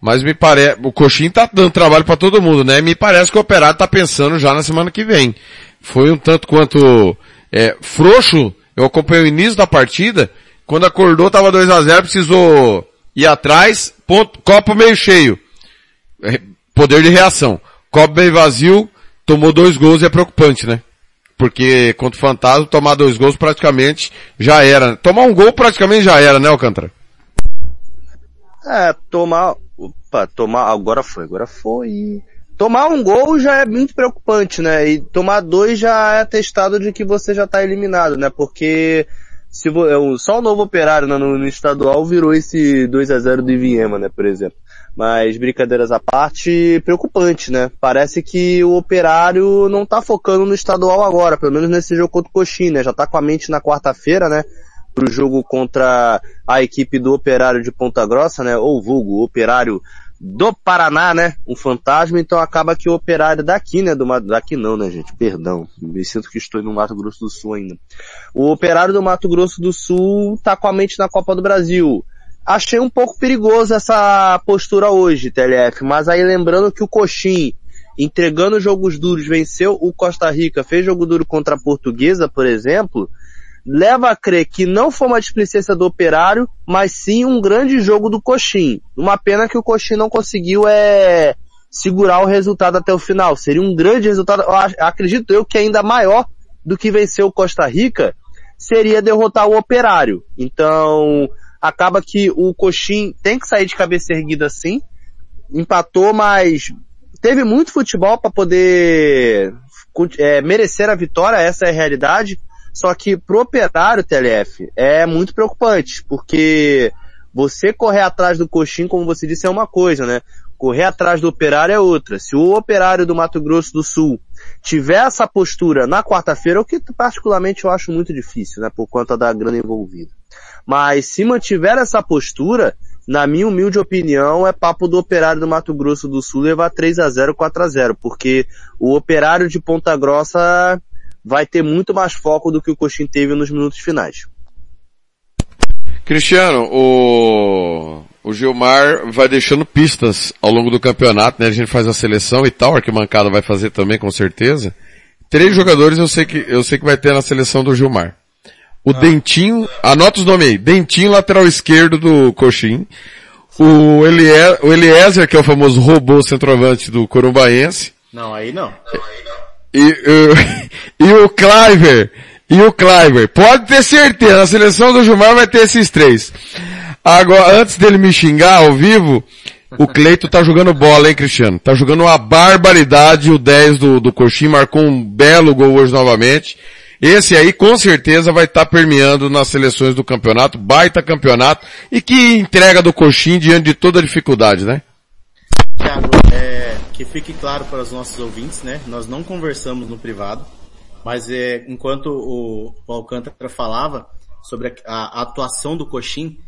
Mas me parece, o Coxinho tá dando trabalho pra todo mundo, né? Me parece que o Operário tá pensando já na semana que vem. Foi um tanto quanto, é, frouxo, eu acompanhei o início da partida, quando acordou tava 2 a 0 precisou ir atrás, ponto, copo meio cheio. É, Poder de reação. Copo meio vazio, tomou dois gols e é preocupante, né? Porque contra o Fantasma, tomar dois gols praticamente já era. Tomar um gol praticamente já era, né, Alcântara? É, tomar, opa, tomar, agora foi, agora foi. Tomar um gol já é muito preocupante, né? E tomar dois já é atestado de que você já tá eliminado, né? Porque se é, só o novo operário né, no, no estadual virou esse 2 a 0 do Iviema, né, por exemplo. Mas brincadeiras à parte, preocupante, né? Parece que o operário não tá focando no estadual agora, pelo menos nesse jogo contra o Coxinha, né? Já tá com a mente na quarta-feira, né? Pro jogo contra a equipe do Operário de Ponta Grossa, né? Ou vulgo, Operário do Paraná, né? Um fantasma, então acaba que o Operário daqui, né? Do, daqui não, né, gente? Perdão. Me sinto que estou no Mato Grosso do Sul ainda. O Operário do Mato Grosso do Sul tá com a mente na Copa do Brasil. Achei um pouco perigoso essa postura hoje, TLF, mas aí lembrando que o Coxim, entregando jogos duros, venceu o Costa Rica, fez jogo duro contra a Portuguesa, por exemplo, leva a crer que não foi uma displicência do Operário, mas sim um grande jogo do Coxim. Uma pena que o Coxim não conseguiu é, segurar o resultado até o final. Seria um grande resultado, eu acredito eu que ainda maior do que vencer o Costa Rica, seria derrotar o Operário. Então, acaba que o Coxim tem que sair de cabeça erguida sim. Empatou, mas teve muito futebol para poder é, merecer a vitória, essa é a realidade. Só que pro operário, TLF, é muito preocupante, porque você correr atrás do coxim, como você disse, é uma coisa, né? Correr atrás do operário é outra. Se o operário do Mato Grosso do Sul tiver essa postura na quarta-feira, o que particularmente eu acho muito difícil, né? Por conta da grana envolvida. Mas se mantiver essa postura, na minha humilde opinião, é papo do operário do Mato Grosso do Sul levar 3 a 0 4 a 0 porque o operário de Ponta Grossa vai ter muito mais foco do que o Coxim teve nos minutos finais. Cristiano, o, o Gilmar vai deixando pistas ao longo do campeonato, né? A gente faz a seleção e tal, a arquibancada vai fazer também, com certeza. Três jogadores eu sei que, eu sei que vai ter na seleção do Gilmar. O Dentinho, anota os nomes aí. Dentinho, lateral esquerdo do Coxim. O, Elie, o Eliezer, que é o famoso robô centroavante do Corumbaense. Não, aí não. E, o- e o Cliver. E o Cliver. Pode ter certeza, na seleção do Gilmar vai ter esses três. Agora, antes dele me xingar ao vivo, o Cleito tá jogando bola, hein, Cristiano? Tá jogando uma barbaridade, o 10 do, do Coxim marcou um belo gol hoje novamente. Esse aí com certeza vai estar permeando nas seleções do campeonato, baita campeonato, e que entrega do Coxim diante de toda a dificuldade, né? Thiago, é, que fique claro para os nossos ouvintes, né? Nós não conversamos no privado, mas é, enquanto o, o Alcântara falava sobre a, a atuação do Coxim,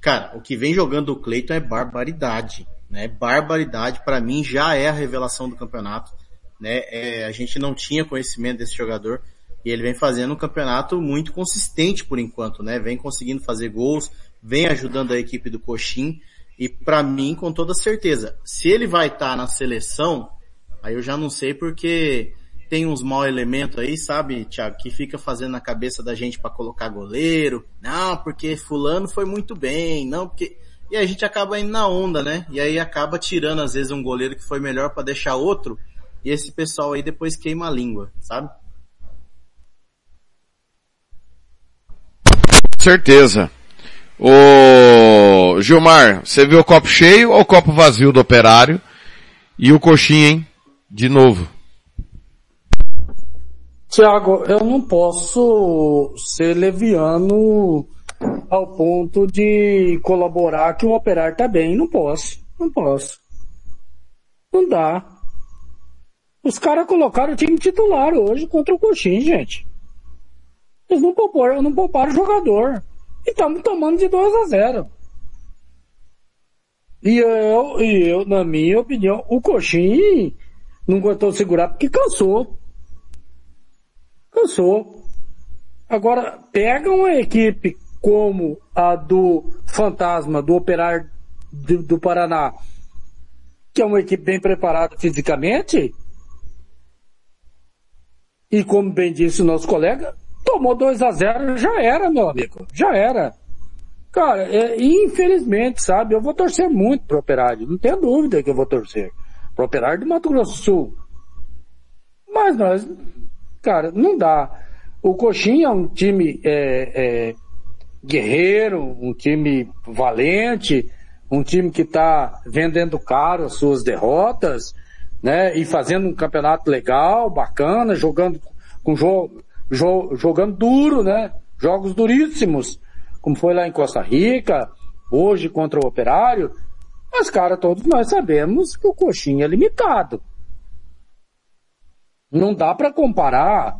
cara, o que vem jogando o Cleiton é barbaridade, né? Barbaridade, para mim já é a revelação do campeonato, né? É, a gente não tinha conhecimento desse jogador e ele vem fazendo um campeonato muito consistente por enquanto, né? Vem conseguindo fazer gols, vem ajudando a equipe do Coxim. E para mim, com toda certeza, se ele vai estar na seleção, aí eu já não sei porque tem uns mau elementos aí, sabe, Thiago, que fica fazendo na cabeça da gente para colocar goleiro. Não, porque fulano foi muito bem, não porque e a gente acaba indo na onda, né? E aí acaba tirando às vezes um goleiro que foi melhor para deixar outro, e esse pessoal aí depois queima a língua, sabe? Certeza. Ô, Gilmar, você viu o copo cheio ou o copo vazio do operário? E o coxinha, hein? De novo. Tiago, eu não posso ser leviano ao ponto de colaborar que o operário tá bem. Não posso. Não posso. Não dá. Os caras colocaram o time titular hoje contra o Coxim, gente. Eles não pouparam, não pouparam o jogador. E estamos tomando de 2 a 0. E eu, e eu, na minha opinião, o Coxim não aguentou segurar porque cansou. Cansou. Agora, pega uma equipe como a do Fantasma, do Operário do, do Paraná, que é uma equipe bem preparada fisicamente, e como bem disse o nosso colega, tomou 2 a 0 já era, meu amigo. Já era. Cara, é, infelizmente, sabe, eu vou torcer muito pro Operário. Não tenho dúvida que eu vou torcer. Pro Operário do Mato Grosso do Sul. Mas nós, cara, não dá. O Coxinha é um time é, é, guerreiro, um time valente, um time que está vendendo caro as suas derrotas, né? E fazendo um campeonato legal, bacana, jogando com jogo, jo, jogando duro, né? Jogos duríssimos, como foi lá em Costa Rica, hoje contra o Operário. Mas, cara, todos nós sabemos que o Coxinha é limitado. Não dá para comparar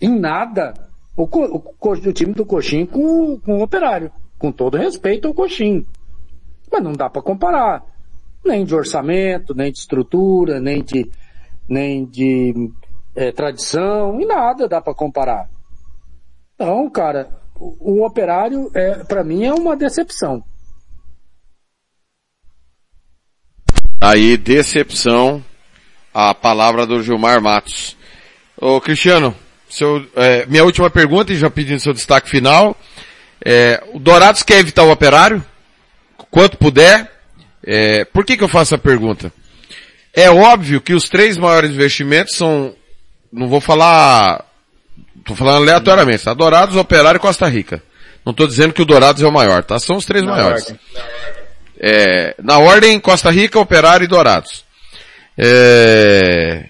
em nada o, o, o, time do Coxim com, com o Operário. Com todo respeito ao Coxim. Mas não dá para comparar. Nem de orçamento, nem de estrutura, nem de, nem de é, tradição, e nada dá para comparar. Então, cara, o, o Operário, é, para mim, é uma decepção. Aí, decepção, a palavra do Gilmar Matos. Ô, Cristiano, seu, é, minha última pergunta, e já pedindo seu destaque final. É, o Dourados quer evitar o operário? Quanto puder. É, por que, que eu faço essa pergunta? É óbvio que os três maiores investimentos são, não vou falar, tô falando aleatoriamente, tá? Dourados, Operário e Costa Rica. Não estou dizendo que o Dourados é o maior, tá? São os três na maiores. Ordem. É, na ordem, Costa Rica, Operário e Dourados. É,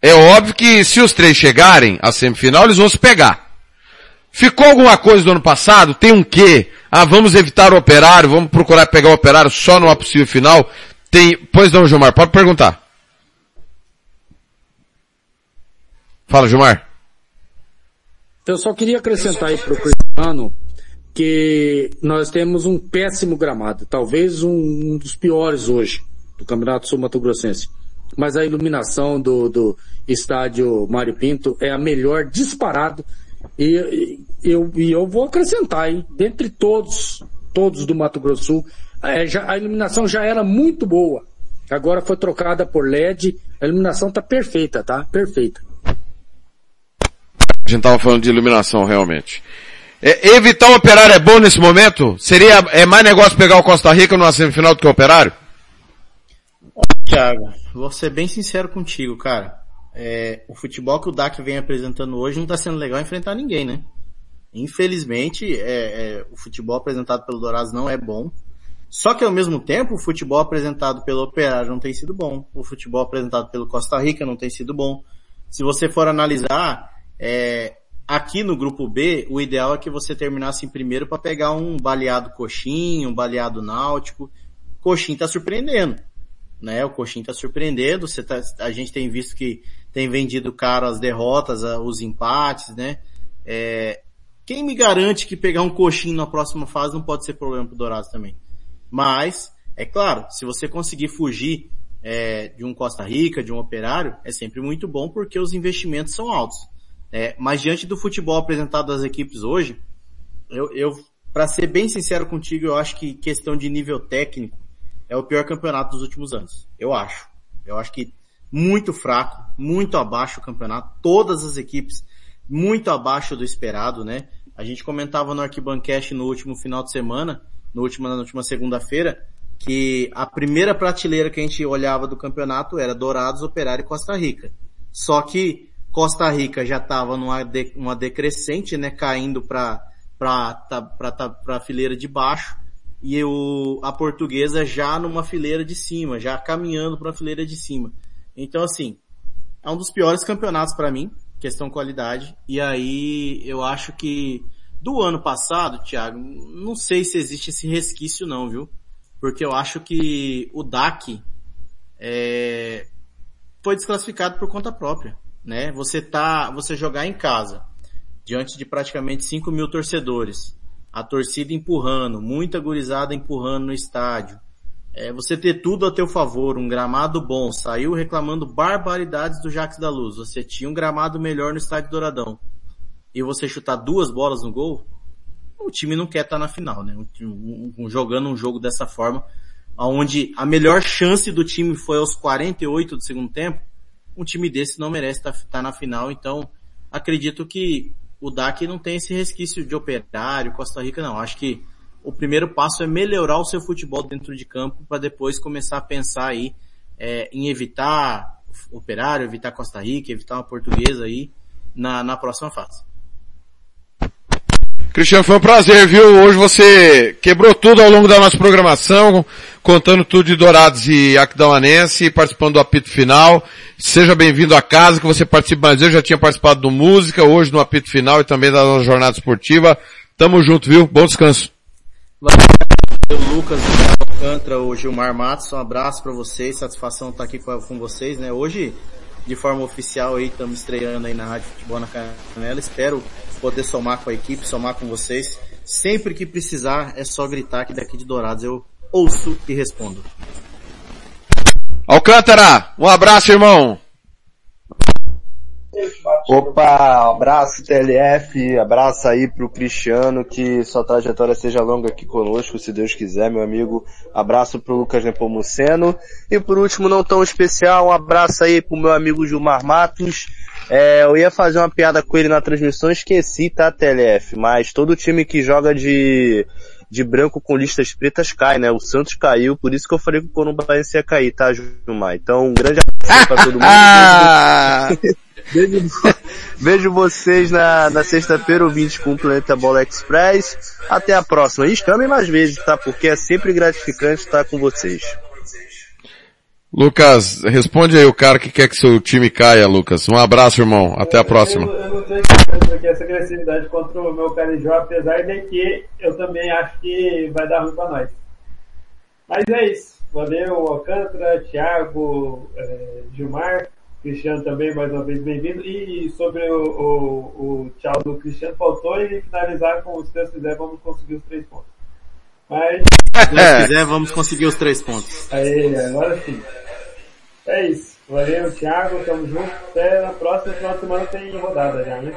é óbvio que se os três chegarem à semifinal, eles vão se pegar. Ficou alguma coisa do ano passado? Tem um quê? Ah, vamos evitar o operário, vamos procurar pegar o operário só numa possível final? Tem, pois não, Gilmar, pode perguntar. Fala, Gilmar. Eu só queria acrescentar aí pro Cristiano que nós temos um péssimo gramado, talvez um dos piores hoje do Campeonato Sul Mato Grossense mas a iluminação do, do estádio Mário Pinto é a melhor disparado. E, eu, e eu vou acrescentar, hein? Dentre todos, todos do Mato Grosso Sul, é, já, a iluminação já era muito boa. Agora foi trocada por LED, a iluminação tá perfeita, tá? Perfeita. A gente tava falando de iluminação, realmente. É, evitar o operário é bom nesse momento? Seria, é mais negócio pegar o Costa Rica numa semifinal do que o operário? Thiago, vou ser bem sincero contigo, cara. É, o futebol que o DAC vem apresentando hoje não tá sendo legal enfrentar ninguém, né? Infelizmente, é, é, o futebol apresentado pelo Dourados não é bom. Só que ao mesmo tempo, o futebol apresentado pelo Operário não tem sido bom. O futebol apresentado pelo Costa Rica não tem sido bom. Se você for analisar, é, aqui no grupo B, o ideal é que você terminasse em primeiro para pegar um baleado coxinho, um baleado náutico. Coxinho tá surpreendendo né? O Coxinha está surpreendendo. Você tá, a gente tem visto que tem vendido caro as derrotas, os empates, né? É, quem me garante que pegar um coxinho na próxima fase não pode ser problema pro Dourados também. Mas, é claro, se você conseguir fugir é, de um Costa Rica, de um operário, é sempre muito bom porque os investimentos são altos. É, mas diante do futebol apresentado das equipes hoje, eu, eu para ser bem sincero contigo, eu acho que questão de nível técnico, é o pior campeonato dos últimos anos. Eu acho. Eu acho que muito fraco, muito abaixo o campeonato. Todas as equipes muito abaixo do esperado, né? A gente comentava no Arquibancast no último final de semana, no último, na última segunda-feira, que a primeira prateleira que a gente olhava do campeonato era Dourados, Operário e Costa Rica. Só que Costa Rica já estava numa de, uma decrescente, né, caindo para para fileira de baixo e o, a portuguesa já numa fileira de cima, já caminhando para a fileira de cima. Então assim, é um dos piores campeonatos para mim, questão qualidade. E aí eu acho que do ano passado, Thiago, não sei se existe esse resquício não, viu? Porque eu acho que o DAC é, foi desclassificado por conta própria, né? Você tá, você jogar em casa, diante de praticamente 5 mil torcedores, a torcida empurrando, muita gurizada empurrando no estádio, é, você ter tudo a teu favor, um gramado bom, saiu reclamando barbaridades do Jax da Luz, você tinha um gramado melhor no estádio Douradão, e você chutar duas bolas no gol, o time não quer estar tá na final, né? Um, um, jogando um jogo dessa forma, onde a melhor chance do time foi aos 48 do segundo tempo, um time desse não merece estar tá, tá na final, então acredito que o DAC não tem esse resquício de operário, Costa Rica não. Acho que o primeiro passo é melhorar o seu futebol dentro de campo para depois começar a pensar aí é, em evitar operário, evitar Costa Rica, evitar uma portuguesa aí na, na próxima fase. Cristiano, foi um prazer, viu? Hoje você quebrou tudo ao longo da nossa programação, contando tudo de Dourados e Aquidauanense, participando do apito final. Seja bem-vindo à casa, que você participe mais vezes. Já tinha participado do Música, hoje no apito final e também da nossa jornada esportiva. Tamo junto, viu? Bom descanso. Valeu, Lucas, Alcântara, o Gilmar Matos, um abraço para vocês, satisfação estar aqui com vocês, né? Hoje, de forma oficial aí, estamos estreando aí na Rádio Futebol na Canela. Espero poder somar com a equipe, somar com vocês. Sempre que precisar, é só gritar que daqui de Dourados eu ouço e respondo. Alcântara, um abraço, irmão. Opa, abraço TLF, abraço aí pro Cristiano, que sua trajetória seja longa aqui conosco, se Deus quiser, meu amigo. Abraço pro Lucas Nepomuceno. E por último, não tão especial, um abraço aí pro meu amigo Gilmar Matos. É, eu ia fazer uma piada com ele na transmissão, esqueci, tá, TLF? Mas todo time que joga de, de branco com listas pretas cai, né? O Santos caiu, por isso que eu falei que o Corumbaense ia cair, tá, Gilmar? Então, um grande abraço pra todo mundo. Vejo, vejo vocês na, na sexta-feira, ouvintes com o Planeta Bola Express. Até a próxima. E chamem mais vezes, tá? Porque é sempre gratificante estar com vocês. Lucas, responde aí o cara que quer que seu time caia, Lucas. Um abraço, irmão. Até a próxima. Eu, eu não sei se essa agressividade contra o meu Carijó, apesar de que eu também acho que vai dar ruim pra nós. Mas é isso. Valeu, Alcântara, Thiago, eh, Gilmar, Cristiano também, mais uma vez bem-vindo. E sobre o, o, o tchau do Cristiano, faltou ele finalizar com, se Deus quiser, vamos conseguir os três pontos. Mas... Se Deus quiser, vamos conseguir os três pontos. Aí, agora sim. É isso. Valeu, Thiago. Tamo junto. Até na próxima final de semana tem rodada já, né?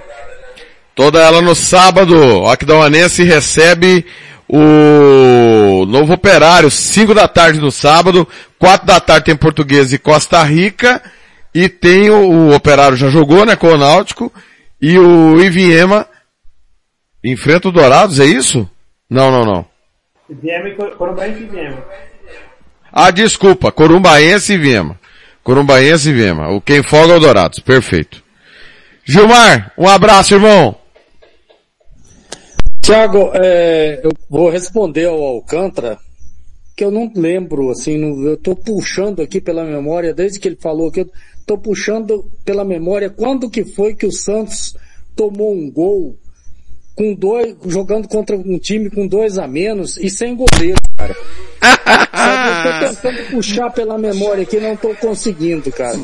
Toda ela no sábado. O Aquidauanense recebe o novo operário, 5 da tarde no sábado, 4 da tarde tem Português e Costa Rica, e tem o, o operário já jogou, né, com o Náutico, e o Iviema enfrenta o Dourados, é isso? Não, não, não. Iviema e Corumbaense e Iviema. Ah, desculpa, Corumbaense e Iviema. Corumbaense e Vema. O quem folga é o Dourados. Perfeito. Gilmar, um abraço, irmão. Tiago, é, eu vou responder ao Alcântara, que eu não lembro, assim, não, eu estou puxando aqui pela memória, desde que ele falou que eu estou puxando pela memória quando que foi que o Santos tomou um gol com dois, jogando contra um time com dois a menos e sem goleiro, cara. Sabe, eu tô tentando puxar pela memória aqui, não tô conseguindo, cara.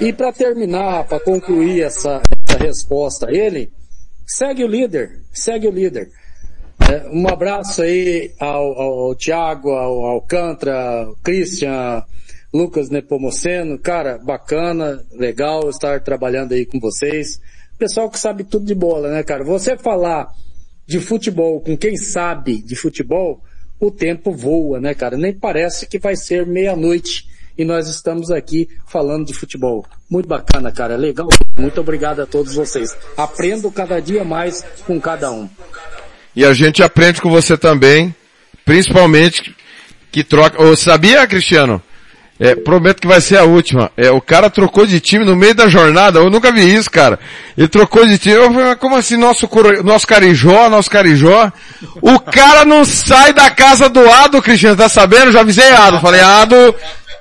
E para terminar, para concluir essa, essa resposta a ele, segue o líder, segue o líder. É, um abraço aí ao, ao, ao Thiago, ao Alcântara, ao Christian, Lucas Nepomuceno, cara, bacana, legal estar trabalhando aí com vocês pessoal que sabe tudo de bola, né, cara? Você falar de futebol com quem sabe de futebol, o tempo voa, né, cara? Nem parece que vai ser meia-noite e nós estamos aqui falando de futebol. Muito bacana, cara. Legal. Muito obrigado a todos vocês. Aprendo cada dia mais com cada um. E a gente aprende com você também, principalmente que troca. Ô, sabia, Cristiano? É, prometo que vai ser a última. É, o cara trocou de time no meio da jornada. Eu nunca vi isso, cara. Ele trocou de time. Eu falei, como assim, nosso, nosso Carijó, nosso Carijó? O cara não sai da casa do Ado, Cristiano, tá sabendo? Já avisei Ado. Falei, Ado,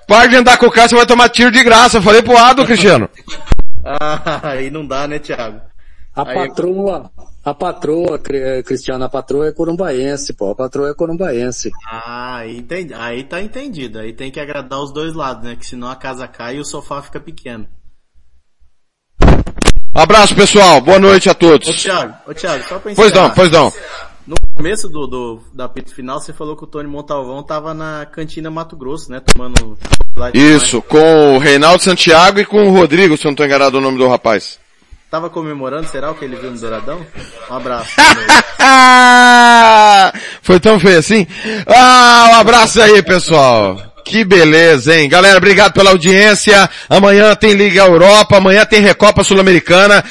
pode andar com o cara, você vai tomar tiro de graça. Eu falei pro Ado, Cristiano. Ah, aí não dá, né, Thiago? A Aí- patroa, a patroa, Cri- Cristiano, a patroa é corumbaense, pô. A patroa é corumbaense. Ah, aí, entendi. aí tá entendido. Aí tem que agradar os dois lados, né? Que senão a casa cai e o sofá fica pequeno. Abraço pessoal, boa noite a Ô todos. Thiago, ô Thiago, só pra Pois não, pois não. No começo do, do, da apito final, você falou que o Tony Montalvão tava na cantina Mato Grosso, né? Tomando Isso, com o Reinaldo Santiago e com o Rodrigo, se eu não tô enganado o nome do rapaz. Tava comemorando, será o que ele viu no Douradão? Um abraço. Foi tão feio assim? Ah, um abraço aí, pessoal. Que beleza, hein? Galera, obrigado pela audiência. Amanhã tem Liga Europa, amanhã tem Recopa Sul-Americana.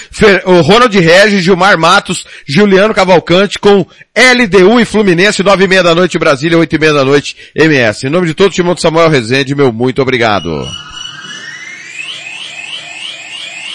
O Ronald Regis, Gilmar Matos, Juliano Cavalcante com LDU e Fluminense, nove e meia da noite Brasília, oito e meia da noite MS. Em nome de todo o time do Samuel Rezende, meu muito obrigado.